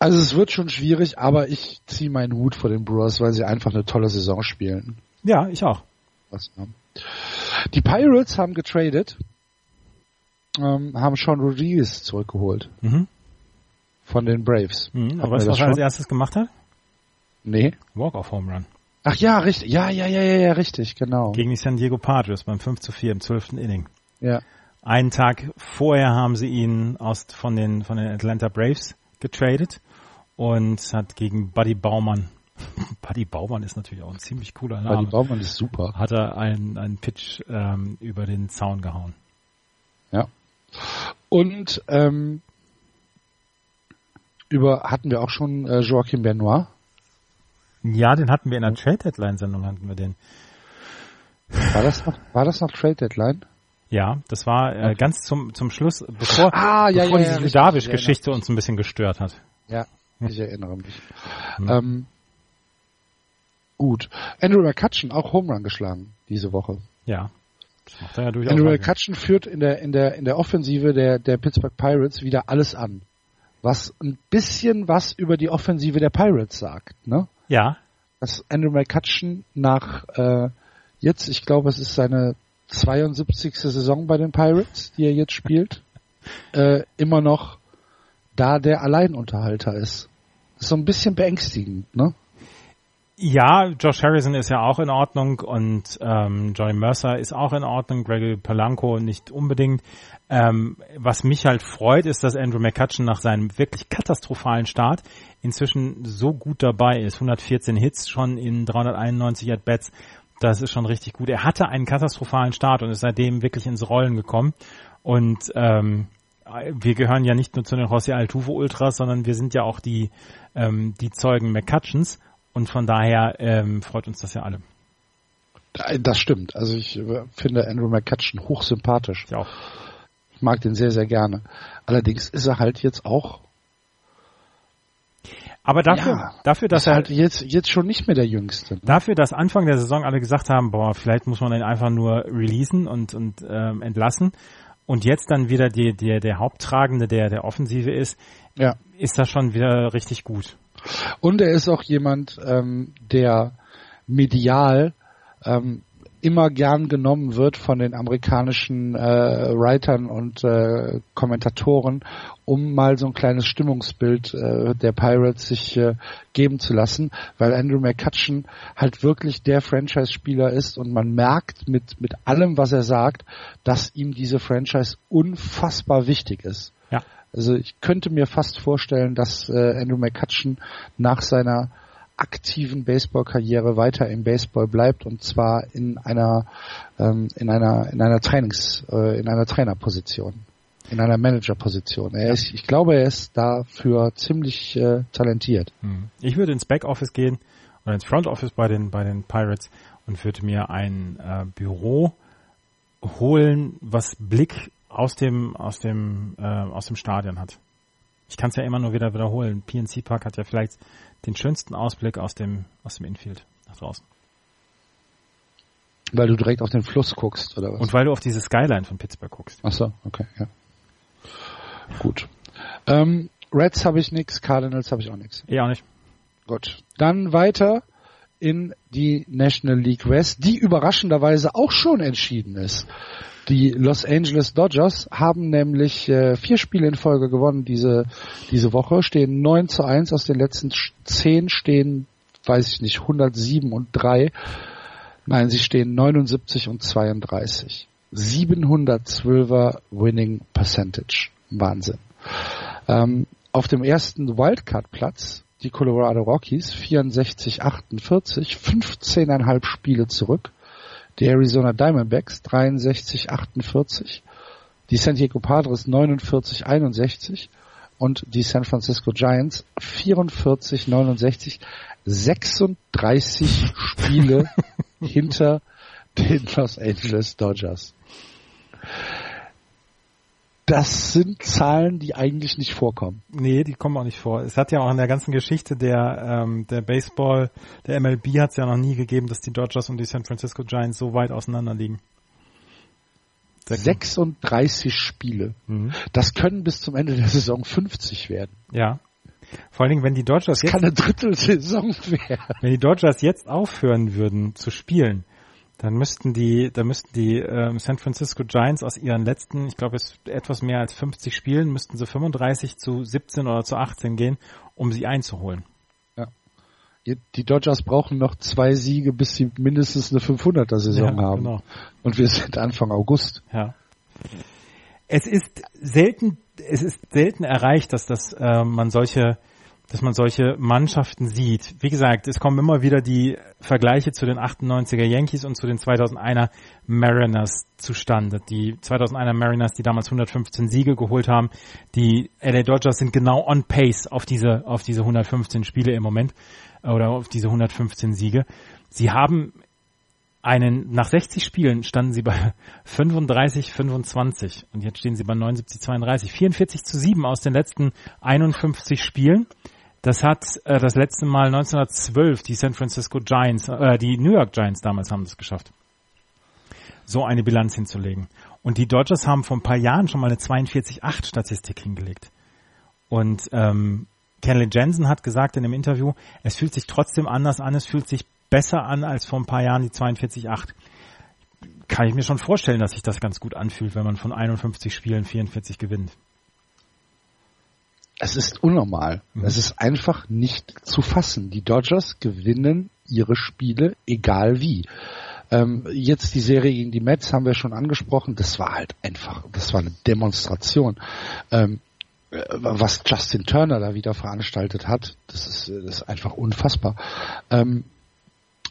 Also es wird schon schwierig, aber ich ziehe meinen Hut vor den Brewers, weil sie einfach eine tolle Saison spielen. Ja, ich auch. Was, ne? Die Pirates haben getradet, ähm, haben Sean Rodriguez zurückgeholt. Mhm. Von den Braves. Mhm, aber weißt du, was er als erstes gemacht hat? Nee. Walk-off-Home Run. Ach ja, richtig. Ja, ja, ja, ja, ja, richtig, genau. Gegen die San Diego Padres beim 5 zu 4 im 12. Inning. Ja. Einen Tag vorher haben sie ihn aus, von den, von den Atlanta Braves getradet und hat gegen Buddy Baumann Buddy Baumann ist natürlich auch ein ziemlich cooler Name. Buddy Baumann ist super. Hat er einen, einen Pitch ähm, über den Zaun gehauen. Ja. Und ähm, über hatten wir auch schon äh, Joachim Benoit. Ja, den hatten wir in der Trade Deadline Sendung hatten wir den. War das noch, war das noch Trade Deadline? Ja, das war äh, ganz zum zum Schluss, bevor, ah, ja, bevor ja, diese ja, Davish-Geschichte uns ein bisschen gestört hat. Ja, ich erinnere mich. Hm. Ähm, gut. Andrew McCutcheon auch Home Run geschlagen diese Woche. Ja. Das macht er ja durchaus. Andrew McCutcheon führt in der in der in der Offensive der der Pittsburgh Pirates wieder alles an, was ein bisschen was über die Offensive der Pirates sagt, ne? Ja. Dass Andrew McCutcheon nach äh, jetzt, ich glaube, es ist seine 72. Saison bei den Pirates, die er jetzt spielt, äh, immer noch da der Alleinunterhalter ist. Das ist so ein bisschen beängstigend, ne? Ja, Josh Harrison ist ja auch in Ordnung und ähm, Johnny Mercer ist auch in Ordnung, Gregory Polanco nicht unbedingt. Ähm, was mich halt freut, ist, dass Andrew McCutcheon nach seinem wirklich katastrophalen Start inzwischen so gut dabei ist. 114 Hits schon in 391 At-Bats. Das ist schon richtig gut. Er hatte einen katastrophalen Start und ist seitdem wirklich ins Rollen gekommen. Und ähm, wir gehören ja nicht nur zu den José Altuve Ultras, sondern wir sind ja auch die, ähm, die Zeugen McCutcheons. Und von daher ähm, freut uns das ja alle. Das stimmt. Also ich äh, finde Andrew McCutcheon hochsympathisch. Ich auch. Ich mag den sehr, sehr gerne. Allerdings ist er halt jetzt auch. Aber dafür, ja, dafür, dass er halt jetzt, jetzt schon nicht mehr der Jüngste. Ne? Dafür, dass Anfang der Saison alle gesagt haben, boah, vielleicht muss man ihn einfach nur releasen und, und ähm, entlassen. Und jetzt dann wieder die, die, der Haupttragende der, der Offensive ist, ja. ist das schon wieder richtig gut. Und er ist auch jemand, ähm, der medial ähm, immer gern genommen wird von den amerikanischen äh, Writern und äh, Kommentatoren, um mal so ein kleines Stimmungsbild äh, der Pirates sich äh, geben zu lassen, weil Andrew McCutcheon halt wirklich der Franchise-Spieler ist und man merkt mit, mit allem, was er sagt, dass ihm diese Franchise unfassbar wichtig ist. Ja. Also ich könnte mir fast vorstellen, dass äh, Andrew McCutcheon nach seiner aktiven Baseballkarriere weiter im Baseball bleibt und zwar in einer ähm, in einer in einer Trainings äh, in einer Trainerposition in einer Managerposition. Er ist, ich glaube, er ist dafür ziemlich äh, talentiert. Hm. Ich würde ins Backoffice gehen oder ins Front Office bei den bei den Pirates und würde mir ein äh, Büro holen, was Blick aus dem aus dem äh, aus dem Stadion hat. Ich kann es ja immer nur wieder wiederholen. PNC Park hat ja vielleicht den schönsten Ausblick aus dem aus dem Infield nach draußen. Weil du direkt auf den Fluss guckst oder was? Und weil du auf diese Skyline von Pittsburgh guckst. Ach so, okay, ja. Gut. Ähm, Reds habe ich nix, Cardinals habe ich auch nix. Eh auch nicht. Gut. Dann weiter in die National League West, die überraschenderweise auch schon entschieden ist. Die Los Angeles Dodgers haben nämlich äh, vier Spiele in Folge gewonnen diese, diese Woche, stehen 9 zu 1, aus den letzten zehn stehen, weiß ich nicht, 107 und 3. Nein, sie stehen 79 und 32. 712er Winning Percentage. Wahnsinn. Ähm, auf dem ersten Wildcard-Platz die Colorado Rockies 64, 48, 15,5 Spiele zurück. Die Arizona Diamondbacks 63, 48, die San Diego Padres 49, 61 und die San Francisco Giants 44, 69, 36 Spiele hinter den Los Angeles Dodgers. Das sind Zahlen, die eigentlich nicht vorkommen. Nee, die kommen auch nicht vor. Es hat ja auch in der ganzen Geschichte der, ähm, der Baseball, der MLB hat es ja noch nie gegeben, dass die Dodgers und die San Francisco Giants so weit auseinander liegen. 36 Spiele. Mhm. Das können bis zum Ende der Saison 50 werden. Ja. Vor allen Dingen, wenn die Dodgers das jetzt, kann eine Drittelsaison werden. Wenn die Dodgers jetzt aufhören würden zu spielen, dann müssten die, dann müssten die ähm, San Francisco Giants aus ihren letzten, ich glaube, es etwas mehr als 50 Spielen, müssten sie 35 zu 17 oder zu 18 gehen, um sie einzuholen. Ja. Die Dodgers brauchen noch zwei Siege, bis sie mindestens eine 500er Saison ja, haben. Genau. Und wir sind Anfang August. Ja. Es ist selten, es ist selten erreicht, dass das äh, man solche dass man solche Mannschaften sieht. Wie gesagt, es kommen immer wieder die Vergleiche zu den 98er Yankees und zu den 2001er Mariners zustande. Die 2001er Mariners, die damals 115 Siege geholt haben, die LA Dodgers sind genau on pace auf diese, auf diese 115 Spiele im Moment oder auf diese 115 Siege. Sie haben einen, nach 60 Spielen standen sie bei 35, 25 und jetzt stehen sie bei 79, 32. 44 zu 7 aus den letzten 51 Spielen. Das hat äh, das letzte Mal 1912 die San Francisco Giants, äh, die New York Giants damals haben es geschafft, so eine Bilanz hinzulegen. Und die Dodgers haben vor ein paar Jahren schon mal eine 42-8 Statistik hingelegt. Und ähm, Kenley Jensen hat gesagt in dem Interview, es fühlt sich trotzdem anders an, es fühlt sich besser an als vor ein paar Jahren die 42-8. Kann ich mir schon vorstellen, dass sich das ganz gut anfühlt, wenn man von 51 Spielen 44 gewinnt es ist unnormal. Mhm. Es ist einfach nicht zu fassen. Die Dodgers gewinnen ihre Spiele, egal wie. Ähm, jetzt die Serie gegen die Mets haben wir schon angesprochen. Das war halt einfach, das war eine Demonstration. Ähm, äh, was Justin Turner da wieder veranstaltet hat, das ist, das ist einfach unfassbar. Ähm,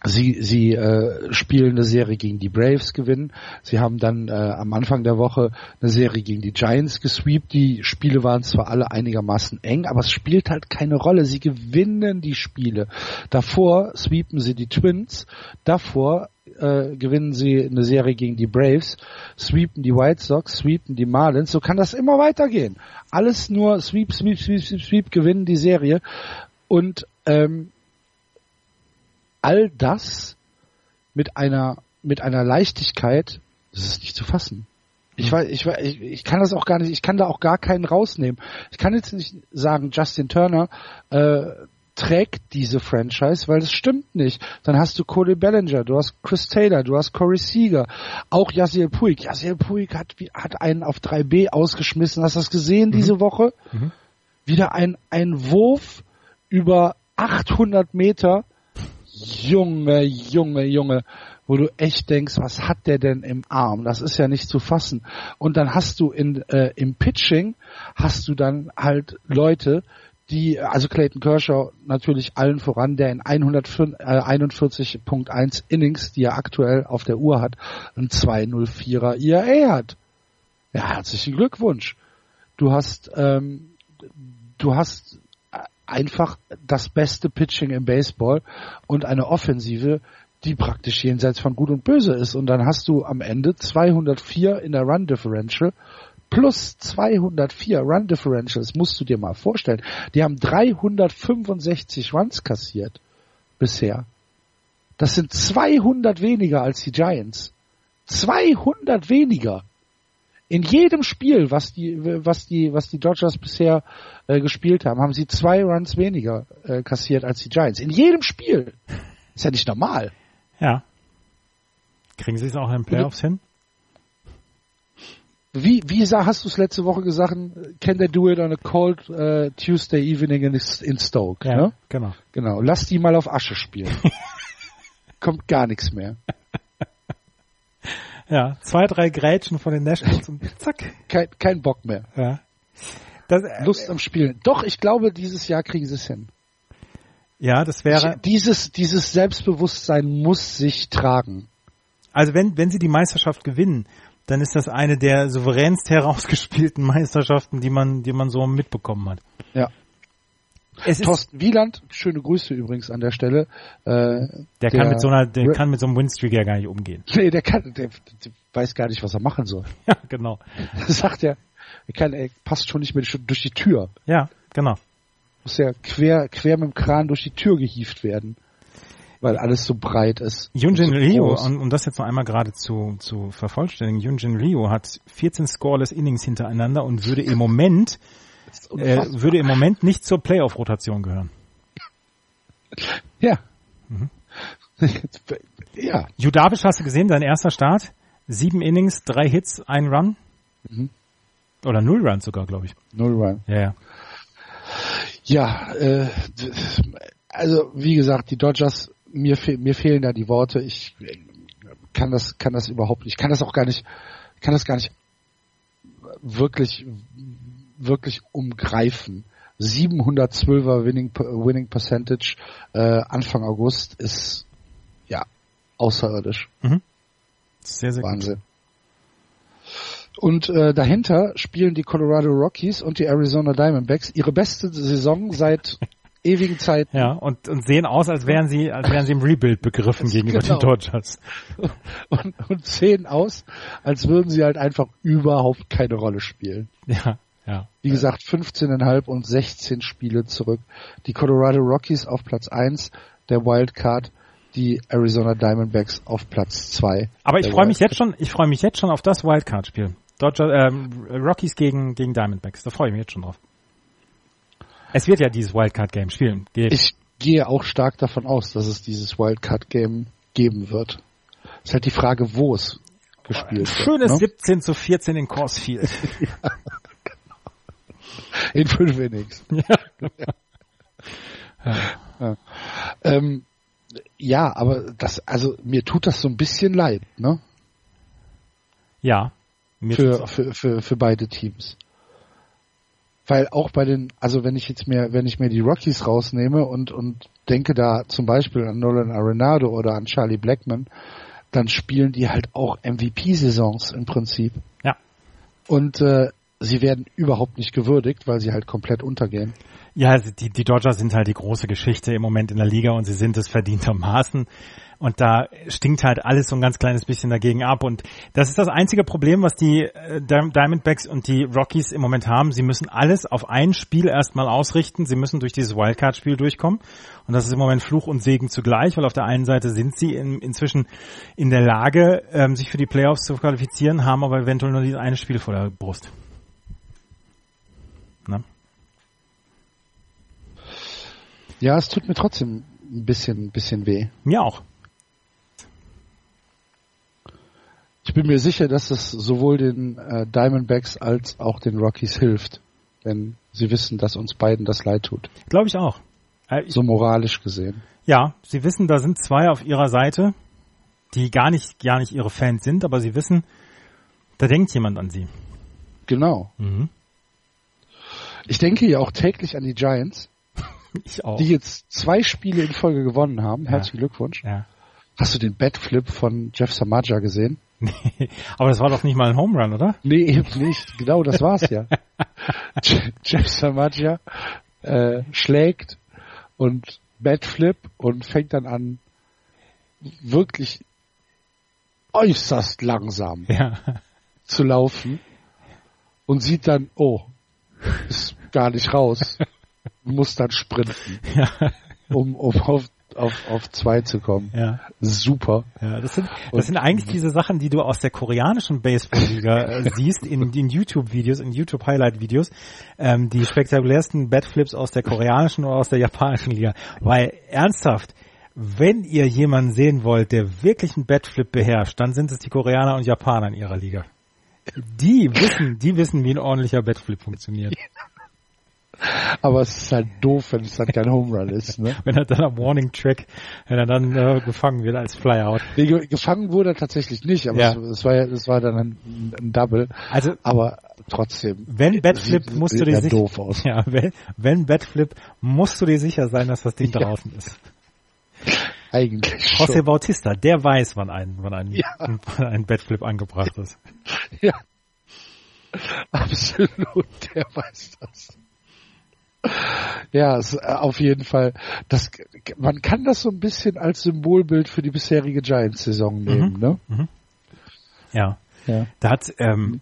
Sie, sie äh, spielen eine Serie gegen die Braves gewinnen. Sie haben dann äh, am Anfang der Woche eine Serie gegen die Giants gesweept. Die Spiele waren zwar alle einigermaßen eng, aber es spielt halt keine Rolle. Sie gewinnen die Spiele. Davor sweepen sie die Twins. Davor äh, gewinnen sie eine Serie gegen die Braves, sweepen die White Sox, sweepen die Marlins. So kann das immer weitergehen. Alles nur sweep, sweep, sweep, sweep, sweep, gewinnen die Serie. Und ähm, all das mit einer mit einer Leichtigkeit, das ist nicht zu fassen. Ich weiß, ich, weiß, ich, ich kann das auch gar nicht, ich kann da auch gar keinen rausnehmen. Ich kann jetzt nicht sagen, Justin Turner äh, trägt diese Franchise, weil das stimmt nicht. Dann hast du Cody Bellinger, du hast Chris Taylor, du hast Corey Seager, auch Yasiel Puig. Yasiel Puig hat, hat einen auf 3B ausgeschmissen. Hast du das gesehen mhm. diese Woche? Mhm. Wieder ein, ein Wurf über 800 Meter Junge, Junge, Junge, wo du echt denkst, was hat der denn im Arm? Das ist ja nicht zu fassen. Und dann hast du in, äh, im Pitching, hast du dann halt Leute, die, also Clayton Kershaw natürlich allen voran, der in 141.1 äh, Innings, die er aktuell auf der Uhr hat, ein 204er IAA hat. Ja, herzlichen Glückwunsch. Du hast, ähm, du hast einfach das beste Pitching im Baseball und eine Offensive, die praktisch jenseits von Gut und Böse ist. Und dann hast du am Ende 204 in der Run Differential plus 204 Run Differentials, musst du dir mal vorstellen. Die haben 365 Runs kassiert bisher. Das sind 200 weniger als die Giants. 200 weniger. In jedem Spiel, was die, was die, was die Dodgers bisher äh, gespielt haben, haben sie zwei Runs weniger äh, kassiert als die Giants. In jedem Spiel. Ist ja nicht normal. Ja. Kriegen sie es auch in den Playoffs hin? Wie, wie hast du es letzte Woche gesagt? Can they do it on a cold uh, Tuesday evening in, in Stoke? Ja, ne? genau. Genau. Lass die mal auf Asche spielen. Kommt gar nichts mehr. Ja, zwei, drei Grätschen von den Nationals und zack. Kein, kein Bock mehr. Ja. Das, äh, Lust am Spielen. Doch, ich glaube, dieses Jahr kriegen sie es hin. Ja, das wäre. Ich, dieses, dieses Selbstbewusstsein muss sich tragen. Also wenn, wenn sie die Meisterschaft gewinnen, dann ist das eine der souveränst herausgespielten Meisterschaften, die man, die man so mitbekommen hat. Ja. Es Thorsten Wieland, schöne Grüße übrigens an der Stelle. Äh, der, der kann mit so einer, der kann mit so einem Winstreak ja gar nicht umgehen. Nee, der kann, der, der weiß gar nicht, was er machen soll. Ja, genau. sagt er, er, kann, er passt schon nicht mehr durch die Tür. Ja, genau. Muss ja quer, quer mit dem Kran durch die Tür gehievt werden. Weil alles so breit ist. Yunjin so Ryu, um, um das jetzt noch einmal gerade zu, zu vervollständigen, Yunjin Ryu hat 14 scoreless Innings hintereinander und würde im Moment, äh, würde im Moment nicht zur Playoff-Rotation gehören. ja. Mhm. ja. Judavic hast du gesehen, sein erster Start. Sieben Innings, drei Hits, ein Run. Mhm. Oder null Runs sogar, glaube ich. Null Run. Ja, ja. Ja, äh, also wie gesagt, die Dodgers, mir, fe mir fehlen da die Worte. Ich äh, kann das, kann das überhaupt nicht, kann das auch gar nicht, kann das gar nicht wirklich, wirklich umgreifen. 712er Winning, Winning Percentage äh, Anfang August ist ja außerirdisch. Sehr, sehr gut. Wahnsinn. Und äh, dahinter spielen die Colorado Rockies und die Arizona Diamondbacks ihre beste Saison seit ewigen Zeiten. Ja, und, und sehen aus, als wären sie, als wären sie im Rebuild begriffen gegenüber Genau. den Dodgers. und, und sehen aus, als würden sie halt einfach überhaupt keine Rolle spielen. Ja, ja. Wie gesagt, 15,5 und 16 Spiele zurück. Die Colorado Rockies auf Platz 1 der Wildcard, die Arizona Diamondbacks auf Platz 2. Aber ich freue mich jetzt schon, ich freue mich jetzt schon auf das Wildcard-Spiel. Dodger, ähm, Rockies gegen, gegen Diamondbacks. Da freue ich mich jetzt schon drauf. Es wird ja dieses Wildcard-Game spielen. Ge- Ich gehe auch stark davon aus, dass es dieses Wildcard-Game geben wird. Ist halt die Frage, wo es gespielt Schönes wird. 17 zu 14 in Coors Field. In fünf Innings. ja. Ähm, ja, aber das, also mir tut das so ein bisschen leid, ne? ja. Für, für, für, für beide Teams. Weil auch bei den, also wenn ich jetzt mir, wenn ich mir die Rockies rausnehme und, und denke da zum Beispiel an Nolan Arenado oder an Charlie Blackman, dann spielen die halt auch MVP-Saisons im Prinzip. Ja. Und äh, sie werden überhaupt nicht gewürdigt, weil sie halt komplett untergehen. Ja, also die, die Dodgers sind halt die große Geschichte im Moment in der Liga und sie sind es verdientermaßen. Und da stinkt halt alles so ein ganz kleines bisschen dagegen ab. Und das ist das einzige Problem, was die äh, Di- Diamondbacks und die Rockies im Moment haben. Sie müssen alles auf ein Spiel erstmal ausrichten. Sie müssen durch dieses Wildcard-Spiel durchkommen. Und das ist im Moment Fluch und Segen zugleich, weil auf der einen Seite sind sie in, inzwischen in der Lage, ähm, sich für die Playoffs zu qualifizieren, haben aber eventuell nur dieses eine Spiel vor der Brust. Ja, es tut mir trotzdem ein bisschen, ein bisschen weh. Mir auch. Ich bin mir sicher, dass es sowohl den äh, Diamondbacks als auch den Rockies hilft, wenn sie wissen, dass uns beiden das leid tut. Glaube ich auch. Äh, ich, So moralisch gesehen. ja, sie wissen, da sind zwei auf ihrer Seite, die gar nicht, gar nicht ihre Fans sind, aber sie wissen, da denkt jemand an sie. Genau. Mhm. Ich denke ja auch täglich an die Giants, Ich auch. die jetzt zwei Spiele in Folge gewonnen haben. Herzlichen Glückwunsch. ja. Hast du den Batflip von Jeff Samaja gesehen? Nee, aber das war doch nicht mal ein Home Run, oder? Nee, eben nicht. Genau, das war's ja. Je- Jeff Samaja äh, schlägt und Batflip und fängt dann an, wirklich äußerst langsam Ja. zu laufen und sieht dann, oh, ist gar nicht raus, muss dann sprinten, Ja. um, um auf, auf, auf zwei zu kommen. Ja. Super. Ja, das sind, das sind eigentlich diese Sachen, die du aus der koreanischen Baseballliga äh, siehst, in, in YouTube-Videos, in YouTube-Highlight-Videos, ähm, die spektakulärsten Batflips aus der koreanischen oder aus der japanischen Liga. Weil ernsthaft, wenn ihr jemanden sehen wollt, der wirklich einen Batflip beherrscht, dann sind es die Koreaner und Japaner in ihrer Liga. Die wissen, die wissen, wie ein ordentlicher Batflip funktioniert. Aber es ist halt doof, wenn es dann kein Home Run ist. Ne? Wenn er dann am Warning Track, wenn er dann äh, gefangen wird als Flyout. Nee, ge- gefangen wurde er tatsächlich nicht, aber Ja. es, es war ja, es war dann ein, ein Double. Also Aber trotzdem. Wenn Batflip musst du dir sicher, doof aus. ja, wenn, wenn Batflip musst du dir sicher sein, dass das Ding Ja. draußen ist. Eigentlich José schon. Bautista, der weiß, wann ein, wann ein, Ja. wann ein Batflip angebracht ist. Ja. Absolut, der weiß das. Ja, es, äh, auf jeden Fall. Das, man kann das so ein bisschen als Symbolbild für die bisherige Giants-Saison nehmen, ne? Ja. Ja. Da hat ähm,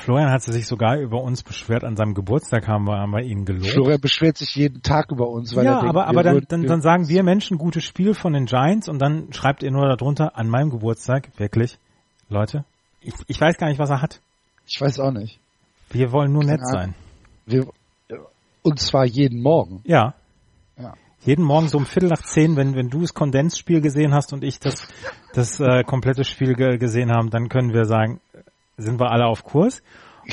Florian hat sich sogar über uns beschwert. An seinem Geburtstag haben wir, haben wir ihn gelobt. Florian beschwert sich jeden Tag über uns, weil ja, er denkt, aber, aber dann, dann, dann sagen wir Menschen gutes Spiel von den Giants und dann schreibt ihr nur darunter an meinem Geburtstag, wirklich, Leute, ich, ich weiß gar nicht, was er hat. ich weiß auch nicht. Wir wollen nur nett Keine sein. Wir, und zwar jeden Morgen. Ja. Ja. Jeden Morgen so um Viertel nach zehn, wenn, wenn du das Kondensspiel gesehen hast und ich das, das äh, komplette Spiel ge gesehen haben, dann können wir sagen, sind wir alle auf Kurs.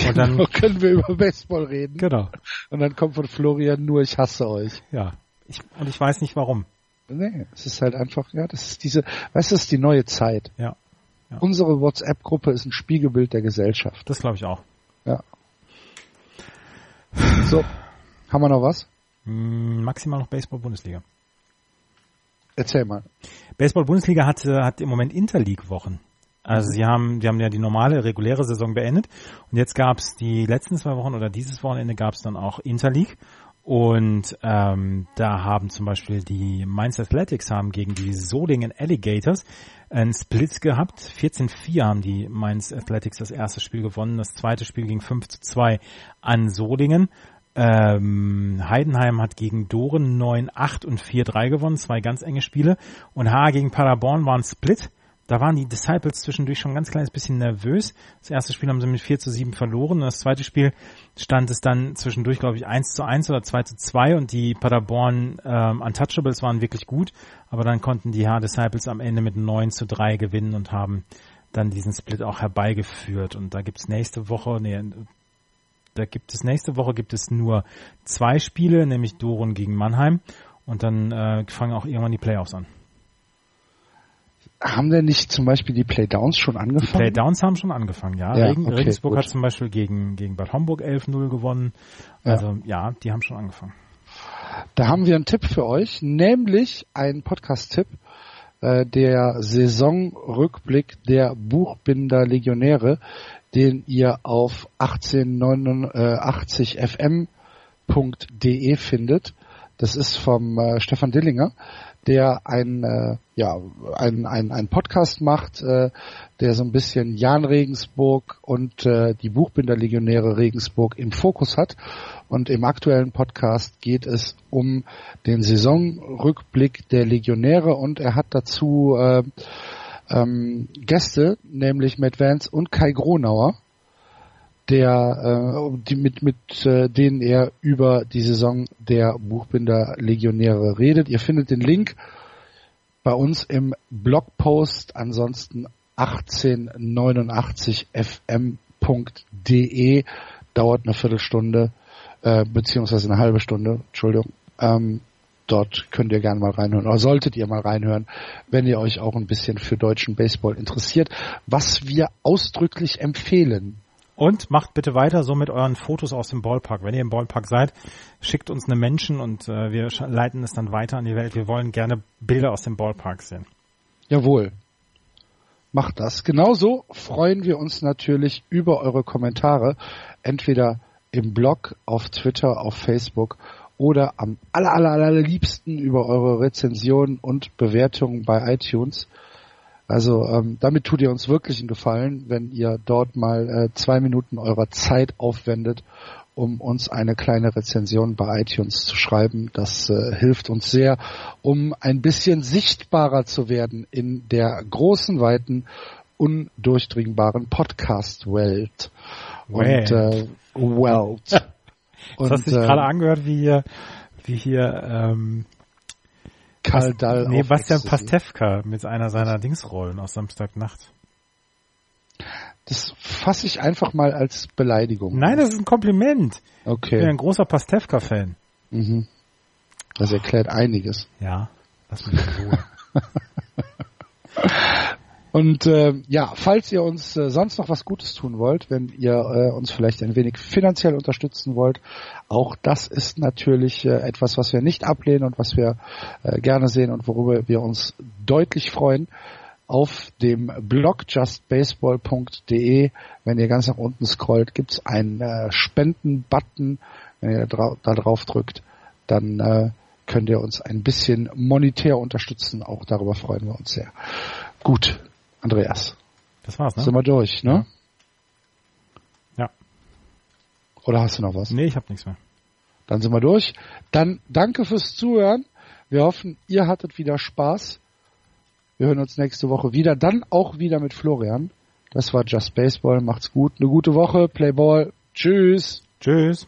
Und dann, können wir über Baseball reden. genau, Und dann kommt von Florian nur, ich hasse euch. ja. Ich, und ich weiß nicht warum. Nee, es ist halt einfach, ja, das ist diese, weißt du, das ist die neue Zeit. Ja. Ja. Unsere WhatsApp-Gruppe ist ein Spiegelbild der Gesellschaft. Das glaube ich auch. Ja. So, haben wir noch was? Hm, maximal noch Baseball-Bundesliga. Erzähl mal. Baseball-Bundesliga hat, äh, hat im Moment Interleague-Wochen. Also sie haben, die haben ja die normale, reguläre Saison beendet und jetzt gab's die letzten zwei Wochen oder dieses Wochenende gab's dann auch Interleague und ähm, da haben zum Beispiel die Mainz Athletics haben gegen die Solingen Alligators einen Split gehabt. 14-4 haben die Mainz Athletics das erste Spiel gewonnen. Das zweite Spiel ging 5 zu 2 an Solingen. Ähm, Heidenheim hat gegen Doren 9-8 und 4-3 gewonnen, zwei ganz enge Spiele. Und Haar gegen Paderborn waren Split. Da waren die Disciples zwischendurch schon ein ganz kleines bisschen nervös. Das erste Spiel haben sie mit 4 zu 7 verloren. Und das zweite Spiel stand es dann zwischendurch, glaube ich, 1 zu 1 oder 2 zu 2 und die Paderborn ähm, Untouchables waren wirklich gut. Aber dann konnten die Haar Disciples am Ende mit 9 zu 3 gewinnen und haben dann diesen Split auch herbeigeführt. Und da gibt's nächste Woche, nee, da gibt es nächste Woche gibt es nur zwei Spiele, nämlich Doren gegen Mannheim. Und dann äh, fangen auch irgendwann die Playoffs an. Haben denn nicht zum Beispiel die Playdowns schon angefangen? Playdowns haben schon angefangen, ja. Ja, Regen, okay, Regensburg gut. hat zum Beispiel gegen, gegen Bad Homburg 11-0 gewonnen. Ja. Also ja. die haben schon angefangen. Da haben wir einen Tipp für euch, nämlich einen Podcast-Tipp, äh, der Saisonrückblick der Buchbinder Legionäre, den ihr auf 1889fm.de findet. Das ist vom äh, Stefan Dillinger, der ein, äh, ja, ein, ein, ein Podcast macht, äh, der so ein bisschen Jan Regensburg und äh, die Buchbinder-Legionäre Regensburg im Fokus hat. Und im aktuellen Podcast geht es um den Saisonrückblick der Legionäre und er hat dazu äh, ähm, Gäste, nämlich Matt Vance und Kai Gronauer, der äh, die mit mit äh, denen er über die Saison der Buchbinder Legionäre redet. Ihr findet den Link bei uns im Blogpost, ansonsten 1889fm.de dauert eine Viertelstunde äh, beziehungsweise eine halbe Stunde, Entschuldigung. Ähm, dort könnt ihr gerne mal reinhören oder solltet ihr mal reinhören, wenn ihr euch auch ein bisschen für deutschen Baseball interessiert, was wir ausdrücklich empfehlen. Und macht bitte weiter so mit euren Fotos aus dem Ballpark. Wenn ihr im Ballpark seid, schickt uns eine Menschen und äh, wir leiten es dann weiter an die Welt. Wir wollen gerne Bilder aus dem Ballpark sehen. Jawohl. Macht das. Genauso freuen wir uns natürlich über eure Kommentare, entweder im Blog, auf Twitter, auf Facebook oder am aller, aller, allerliebsten über eure Rezensionen und Bewertungen bei iTunes. Also ähm, damit tut ihr uns wirklich einen Gefallen, wenn ihr dort mal äh, zwei Minuten eurer Zeit aufwendet, um uns eine kleine Rezension bei iTunes zu schreiben. Das äh, hilft uns sehr, um ein bisschen sichtbarer zu werden in der großen, weiten, undurchdringbaren Podcast-Welt. Und äh, Welt. Das Und hast dich äh, gerade angehört, wie hier, wie hier ähm, Karl Dall nee, Bastian. Pastewka mit einer seiner Dingsrollen aus Samstagnacht. Das fasse ich einfach mal als Beleidigung. Nein, das ist ein Kompliment. Ich bin Okay. ein großer Pastewka-Fan. Mhm. Das erklärt einiges. Ja, lass mich in Ruhe. Und äh, ja, falls ihr uns äh, sonst noch was Gutes tun wollt, wenn ihr äh, uns vielleicht ein wenig finanziell unterstützen wollt, auch das ist natürlich äh, etwas, was wir nicht ablehnen und was wir äh, gerne sehen und worüber wir uns deutlich freuen. Auf dem Blog justbaseball.de, wenn ihr ganz nach unten scrollt, gibt's einen äh, Spenden-Button. Wenn ihr da, da drauf drückt, dann äh, könnt ihr uns ein bisschen monetär unterstützen. Auch darüber freuen wir uns sehr. Gut, Andreas, Das war's, ne? sind wir durch, ne? Ja. Oder hast du noch was? Nee, ich habe nichts mehr. Dann sind wir durch. Dann danke fürs Zuhören. Wir hoffen, ihr hattet wieder Spaß. Wir hören uns nächste Woche wieder. Dann auch wieder mit Florian. Das war Just Baseball. Macht's gut. Eine gute Woche. Playball. Tschüss. Tschüss.